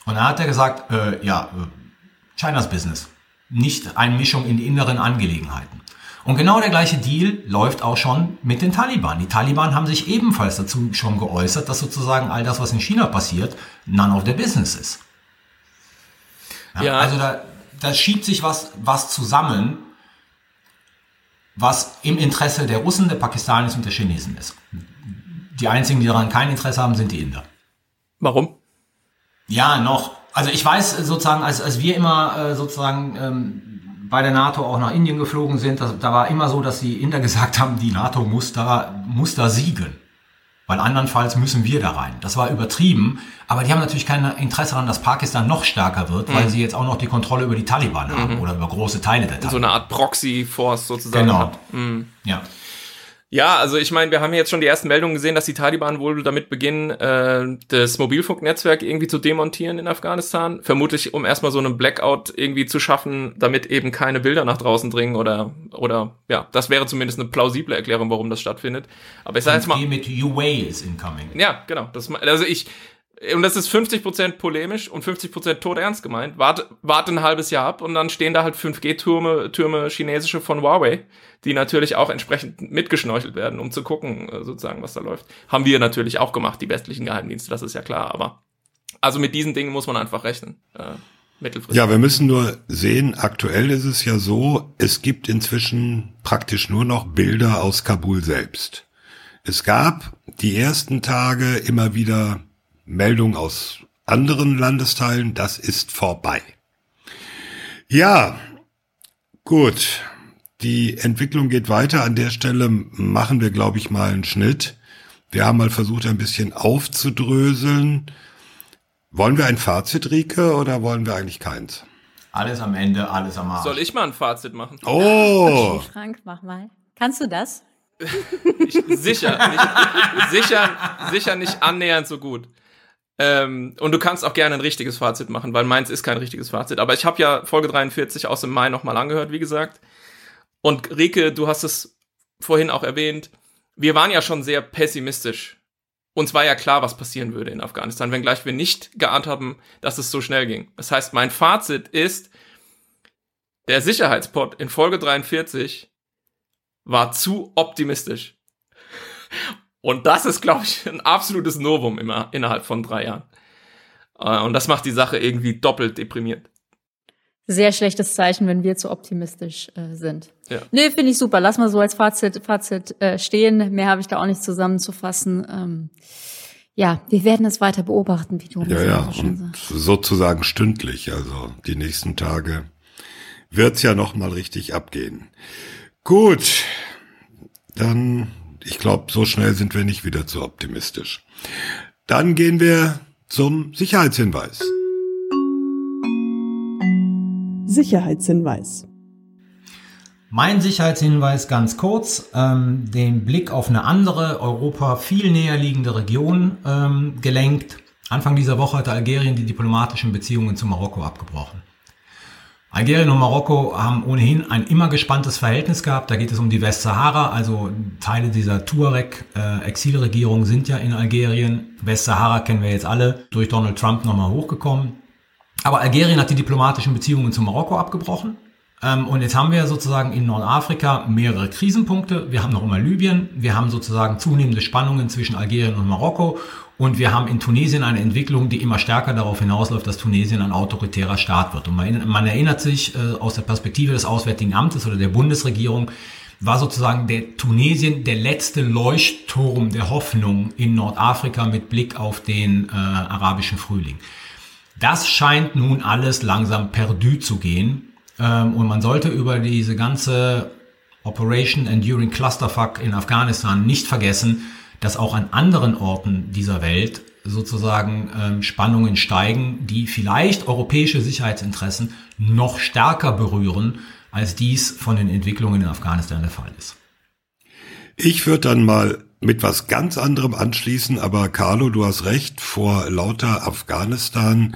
Und dann hat er gesagt, äh, ja, äh, Chinas Business. Nicht eine Mischung in die inneren Angelegenheiten. Und genau der gleiche Deal läuft auch schon mit den Taliban. Die Taliban haben sich ebenfalls dazu schon geäußert, dass sozusagen all das, was in China passiert, none of their business ist. Ja, ja. Also da, da schiebt sich was, was zusammen, was im Interesse der Russen, der Pakistanis und der Chinesen ist. Die einzigen, die daran kein Interesse haben, sind die Inder. Warum? Ja, noch. Also ich weiß sozusagen, als, als wir immer äh, sozusagen ähm, bei der NATO auch nach Indien geflogen sind, das, da war immer so, dass die Inder gesagt haben, die NATO muss da, muss da siegen. Weil andernfalls müssen wir da rein. Das war übertrieben. Aber die haben natürlich kein Interesse daran, dass Pakistan noch stärker wird, mhm. weil sie jetzt auch noch die Kontrolle über die Taliban mhm. haben oder über große Teile der Taliban. So eine Art Proxy-Force sozusagen. Genau. Mhm. Ja. Ja, also ich meine, wir haben jetzt schon die ersten Meldungen gesehen, dass die Taliban wohl damit beginnen, äh, das Mobilfunknetzwerk irgendwie zu demontieren in Afghanistan. Vermutlich, um erstmal so einen Blackout irgendwie zu schaffen, damit eben keine Bilder nach draußen dringen oder, oder ja, das wäre zumindest eine plausible Erklärung, warum das stattfindet. Aber ich sage jetzt mal. mit UA is incoming. Ja, genau. Das, also ich, und das ist 50% polemisch und 50% tot ernst gemeint. Warte, warte ein halbes Jahr ab und dann stehen da halt 5G-Türme, Türme chinesische von Huawei, die natürlich auch entsprechend mitgeschnorchelt werden, um zu gucken, äh, sozusagen, was da läuft. Haben wir natürlich auch gemacht, die westlichen Geheimdienste, das ist ja klar, aber also mit diesen Dingen muss man einfach rechnen. Äh, mittelfristig. Ja, wir müssen nur sehen, aktuell ist es ja so, es gibt inzwischen praktisch nur noch Bilder aus Kabul selbst. Es gab die ersten Tage immer wieder Meldung aus anderen Landesteilen, das ist vorbei. Ja, gut. Die Entwicklung geht weiter. An der Stelle machen wir, glaube ich, mal einen Schnitt. Wir haben mal versucht, ein bisschen aufzudröseln. Wollen wir ein Fazit, Rike, oder wollen wir eigentlich keins? Alles am Ende, alles am Arsch. Soll ich mal ein Fazit machen? Oh! Okay, Frank, mach mal. Kannst du das? ich, sicher, nicht, sicher, sicher nicht annähernd so gut. Ähm, und du kannst auch gerne ein richtiges Fazit machen, weil meins ist kein richtiges Fazit. Aber ich habe ja Folge 43 aus dem Mai nochmal angehört, wie gesagt. Und Rike, du hast es vorhin auch erwähnt. Wir waren ja schon sehr pessimistisch. Uns war ja klar, was passieren würde in Afghanistan, wenngleich wir nicht geahnt haben, dass es so schnell ging. Das heißt, mein Fazit ist, der Sicherheitspot in Folge 43 war zu optimistisch. Und das ist, glaube ich, ein absolutes Novum immer innerhalb von drei Jahren. Äh, und das macht die Sache irgendwie doppelt deprimierend. Sehr schlechtes Zeichen, wenn wir zu optimistisch äh, sind. Ja. Nee, finde ich super. Lass mal so als Fazit, Fazit äh, stehen. Mehr habe ich da auch nicht zusammenzufassen. Ähm, ja, wir werden es weiter beobachten, wie du ja, ja, und sozusagen stündlich. Also die nächsten Tage wird's ja noch mal richtig abgehen. Gut, dann ich glaube, so schnell sind wir nicht wieder zu optimistisch. Dann gehen wir zum Sicherheitshinweis. Sicherheitshinweis. Mein Sicherheitshinweis ganz kurz, ähm, den Blick auf eine andere, Europa viel näher liegende Region ähm, gelenkt. Anfang dieser Woche hatte Algerien die diplomatischen Beziehungen zu Marokko abgebrochen. Algerien und Marokko haben ohnehin ein immer gespanntes Verhältnis gehabt. Da geht es um die Westsahara, also Teile dieser Tuareg-Exilregierung äh, sind ja in Algerien. Westsahara kennen wir jetzt alle, durch Donald Trump nochmal hochgekommen. Aber Algerien hat die diplomatischen Beziehungen zu Marokko abgebrochen. Ähm, und jetzt haben wir sozusagen in Nordafrika mehrere Krisenpunkte. Wir haben noch immer Libyen. Wir haben sozusagen zunehmende Spannungen zwischen Algerien und Marokko. Und wir haben in Tunesien eine Entwicklung, die immer stärker darauf hinausläuft, dass Tunesien ein autoritärer Staat wird. Und man, man erinnert sich äh, aus der Perspektive des Auswärtigen Amtes oder der Bundesregierung, war sozusagen der Tunesien der letzte Leuchtturm der Hoffnung in Nordafrika mit Blick auf den äh, arabischen Frühling. Das scheint nun alles langsam perdu zu gehen. Ähm, und man sollte über diese ganze Operation Enduring Clusterfuck in Afghanistan nicht vergessen, dass auch an anderen Orten dieser Welt sozusagen ähm, Spannungen steigen, die vielleicht europäische Sicherheitsinteressen noch stärker berühren, als dies von den Entwicklungen in Afghanistan der Fall ist. Ich würde dann mal mit was ganz anderem anschließen, aber Carlo, du hast recht, vor lauter Afghanistan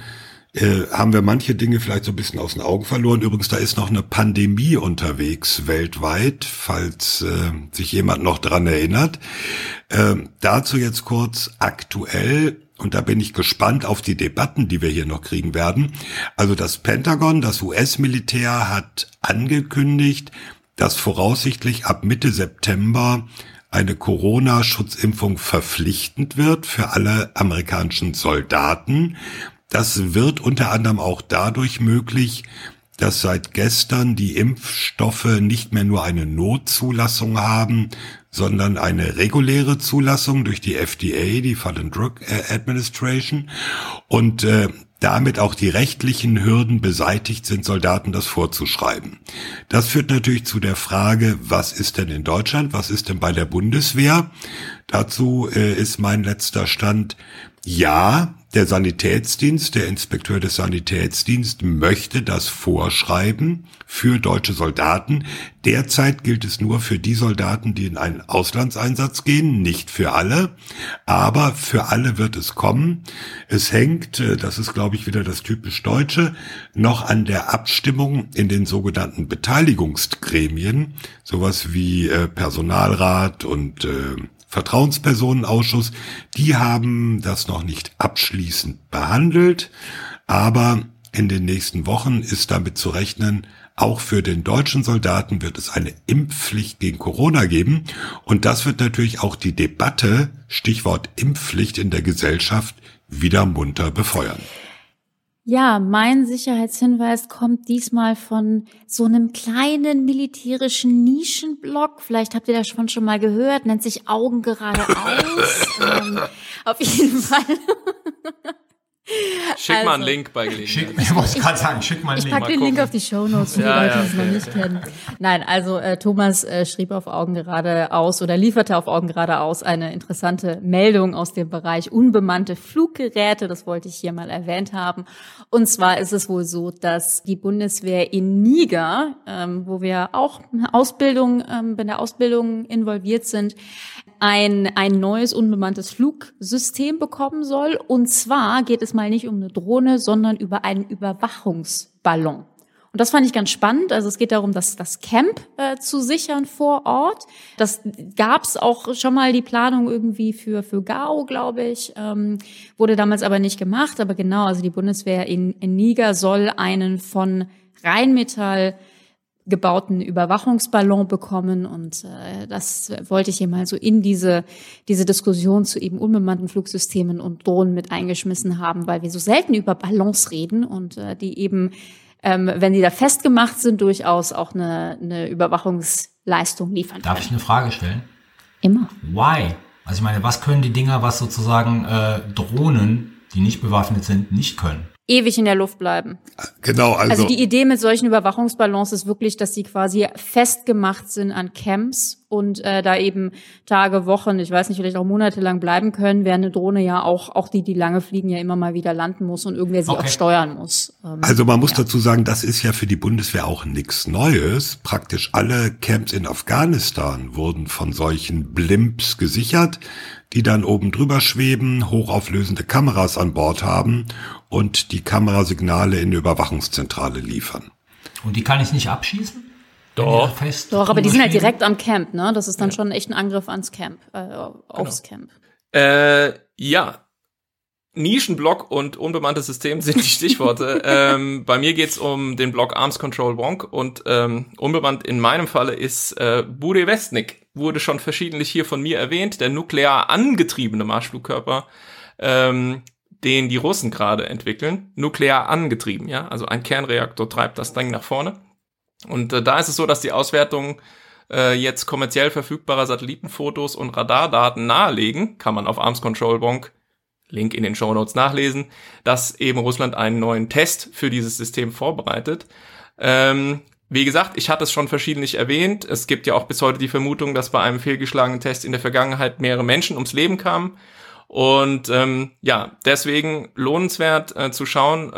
äh, haben wir manche Dinge vielleicht so ein bisschen aus den Augen verloren. Übrigens, da ist noch eine Pandemie unterwegs weltweit, falls äh, sich jemand noch dran erinnert. Äh, dazu jetzt kurz aktuell und da bin ich gespannt auf die Debatten, die wir hier noch kriegen werden. Also das Pentagon, das US-Militär hat angekündigt, dass voraussichtlich ab Mitte September eine Corona-Schutzimpfung verpflichtend wird für alle amerikanischen Soldaten. Das wird unter anderem auch dadurch möglich, dass seit gestern die Impfstoffe nicht mehr nur eine Notzulassung haben, sondern eine reguläre Zulassung durch die FDA, die Food and Drug Administration, und äh, damit auch die rechtlichen Hürden beseitigt sind, Soldaten das vorzuschreiben. Das führt natürlich zu der Frage, was ist denn in Deutschland, was ist denn bei der Bundeswehr? Dazu äh, ist mein letzter Stand, ja, der Sanitätsdienst, der Inspekteur des Sanitätsdienstes möchte das vorschreiben für deutsche Soldaten. Derzeit gilt es nur für die Soldaten, die in einen Auslandseinsatz gehen, nicht für alle. Aber für alle wird es kommen. Es hängt, äh, das ist glaube ich wieder das typisch Deutsche, noch an der Abstimmung in den sogenannten Beteiligungsgremien, sowas wie äh, Personalrat und äh, Vertrauenspersonenausschuss, die haben das noch nicht abschließend behandelt, aber in den nächsten Wochen ist damit zu rechnen, auch für den deutschen Soldaten wird es eine Impfpflicht gegen Corona geben. Und das wird natürlich auch die Debatte, Stichwort Impfpflicht in der Gesellschaft, wieder munter befeuern. Ja, mein Sicherheitshinweis kommt diesmal von so einem kleinen militärischen Nischenblock. Vielleicht habt ihr das schon schon mal gehört, nennt sich Augen geradeaus. ähm, auf jeden Fall. Schick also, mal einen also, Link bei Gelegenheit. Schick, ich wollte gerade sagen, schick mal einen Link. Ich pack den Link auf die Show Notes für ja, die Leute, ja, okay, die es noch nicht okay. kennen. Nein, also äh, Thomas äh, schrieb auf Augen gerade aus oder lieferte auf Augen gerade aus eine interessante Meldung aus dem Bereich unbemannte Fluggeräte. Das wollte ich hier mal erwähnt haben. Und zwar ist es wohl so, dass die Bundeswehr in Niger, ähm, wo wir auch Ausbildung, ähm, bei der Ausbildung involviert sind, ein, ein neues unbemanntes Flugsystem bekommen soll. Und zwar geht es mal nicht um eine Drohne, sondern über einen Überwachungsballon. Und das fand ich ganz spannend. Also es geht darum, das, das Camp äh, zu sichern vor Ort. Das gab's auch schon mal die Planung irgendwie für, für Gao, glaube ich. Ähm, wurde damals aber nicht gemacht. Aber genau, also die Bundeswehr in, in Niger soll einen von Rheinmetall gebauten Überwachungsballon bekommen und äh, das wollte ich hier mal so in diese diese Diskussion zu eben unbemannten Flugsystemen und Drohnen mit eingeschmissen haben, weil wir so selten über Ballons reden und äh, die eben, ähm, wenn die da festgemacht sind, durchaus auch eine, eine Überwachungsleistung liefern. Darf können. ich eine Frage stellen? Immer. Why? Also ich meine, was können die Dinger, was sozusagen äh, Drohnen, die nicht bewaffnet sind, nicht können? Ewig in der Luft bleiben. Genau, also, Also die Idee mit solchen Überwachungsballons ist wirklich, dass sie quasi festgemacht sind an Camps und äh, da eben Tage, Wochen, ich weiß nicht, vielleicht auch Monate lang bleiben können, während eine Drohne ja auch, auch die, die lange fliegen, ja immer mal wieder landen muss und irgendwer sie Okay. auch steuern muss. Ähm, also man muss ja. dazu sagen, das ist ja für die Bundeswehr auch nichts Neues. Praktisch alle Camps in Afghanistan wurden von solchen Blimps gesichert, die dann oben drüber schweben, hochauflösende Kameras an Bord haben und die Kamerasignale in die Überwachungszentrale liefern. Und die kann ich nicht abschießen? Doch. Doch, aber die sind halt direkt am Camp, ne? Das ist dann schon echt ein Angriff ans Camp, äh, aufs Camp. Äh, ja. Nischenblock und unbemanntes System sind die Stichworte. ähm, bei mir geht's um den Block Arms Control Wonk und ähm, unbemannt in meinem Falle ist äh, Bude Westnik. Wurde schon verschiedentlich hier von mir erwähnt, der nuklear angetriebene Marschflugkörper, ähm, den die Russen gerade entwickeln. Nuklear angetrieben, ja. Also ein Kernreaktor treibt das Ding nach vorne. Und äh, da ist es so, dass die Auswertung äh, jetzt kommerziell verfügbarer Satellitenfotos und Radardaten nahelegen, kann man auf Arms Control Bonk, Link in den Show Notes nachlesen, dass eben Russland einen neuen Test für dieses System vorbereitet. Ähm, wie gesagt, ich hatte es schon verschiedentlich erwähnt. Es gibt ja auch bis heute die Vermutung, dass bei einem fehlgeschlagenen Test in der Vergangenheit mehrere Menschen ums Leben kamen. Und ähm, ja, deswegen lohnenswert äh, zu schauen, äh,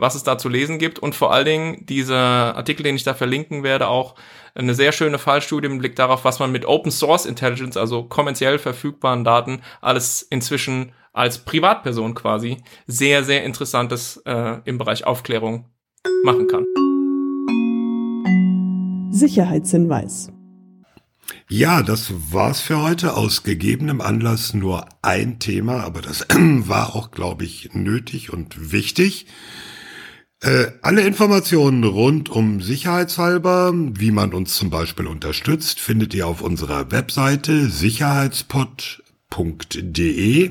was es da zu lesen gibt. Und vor allen Dingen dieser Artikel, den ich da verlinken werde, auch eine sehr schöne Fallstudie im Blick darauf, was man mit Open Source Intelligence, also kommerziell verfügbaren Daten, alles inzwischen als Privatperson quasi sehr, sehr interessantes äh, im Bereich Aufklärung machen kann. Sicherheitshinweis. Ja, das war's für heute. Aus gegebenem Anlass nur ein Thema, aber das war auch, glaube ich, nötig und wichtig. Äh, alle Informationen rund um Sicherheitshalber, wie man uns zum Beispiel unterstützt, findet ihr auf unserer Webseite sicherheitspod.de.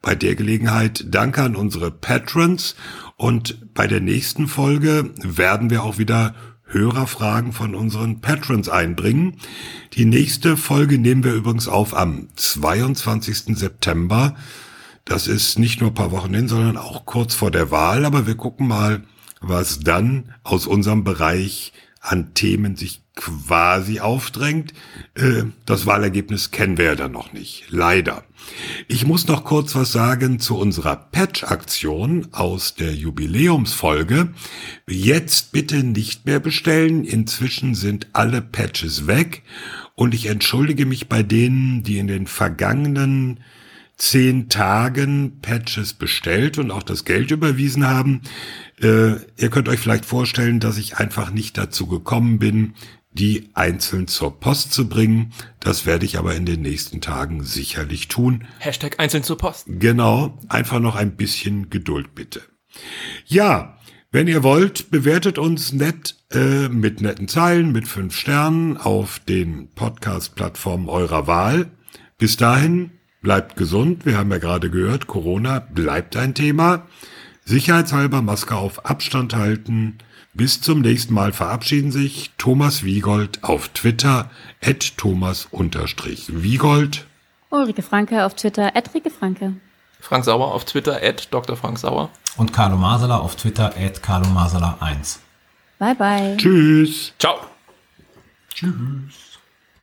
Bei der Gelegenheit danke an unsere Patrons und bei der nächsten Folge werden wir auch wieder Hörerfragen von unseren Patrons einbringen. Die nächste Folge nehmen wir übrigens auf am 22. September. Das ist nicht nur ein paar Wochen hin, sondern auch kurz vor der Wahl, aber wir gucken mal, was dann aus unserem Bereich an Themen sich quasi aufdrängt. Äh, Das Wahlergebnis kennen wir ja dann noch nicht. Leider. Ich muss noch kurz was sagen zu unserer Patch-Aktion aus der Jubiläumsfolge. Jetzt bitte nicht mehr bestellen. Inzwischen sind alle Patches weg. Und ich entschuldige mich bei denen, die in den vergangenen zehn Tagen Patches bestellt und auch das Geld überwiesen haben. Äh, ihr könnt euch vielleicht vorstellen, dass ich einfach nicht dazu gekommen bin, die einzeln zur Post zu bringen. Das werde ich aber in den nächsten Tagen sicherlich tun. Hashtag einzeln zur Post. Genau, einfach noch ein bisschen Geduld bitte. Ja, wenn ihr wollt, bewertet uns nett äh, mit netten Zeilen, mit fünf Sternen auf den Podcast-Plattformen eurer Wahl. Bis dahin, bleibt gesund. Wir haben ja gerade gehört, Corona bleibt ein Thema. Sicherheitshalber Maske auf Abstand halten. Bis zum nächsten Mal verabschieden sich Thomas Wiegold auf Twitter at Thomas-Wiegold. Ulrike Franke auf Twitter, Rike Franke. Frank Sauer auf Twitter, at Dr. Frank Sauer. Und Carlo Masala auf Twitter at Carlo Masala 1. Bye bye. Tschüss. Ciao. Tschüss.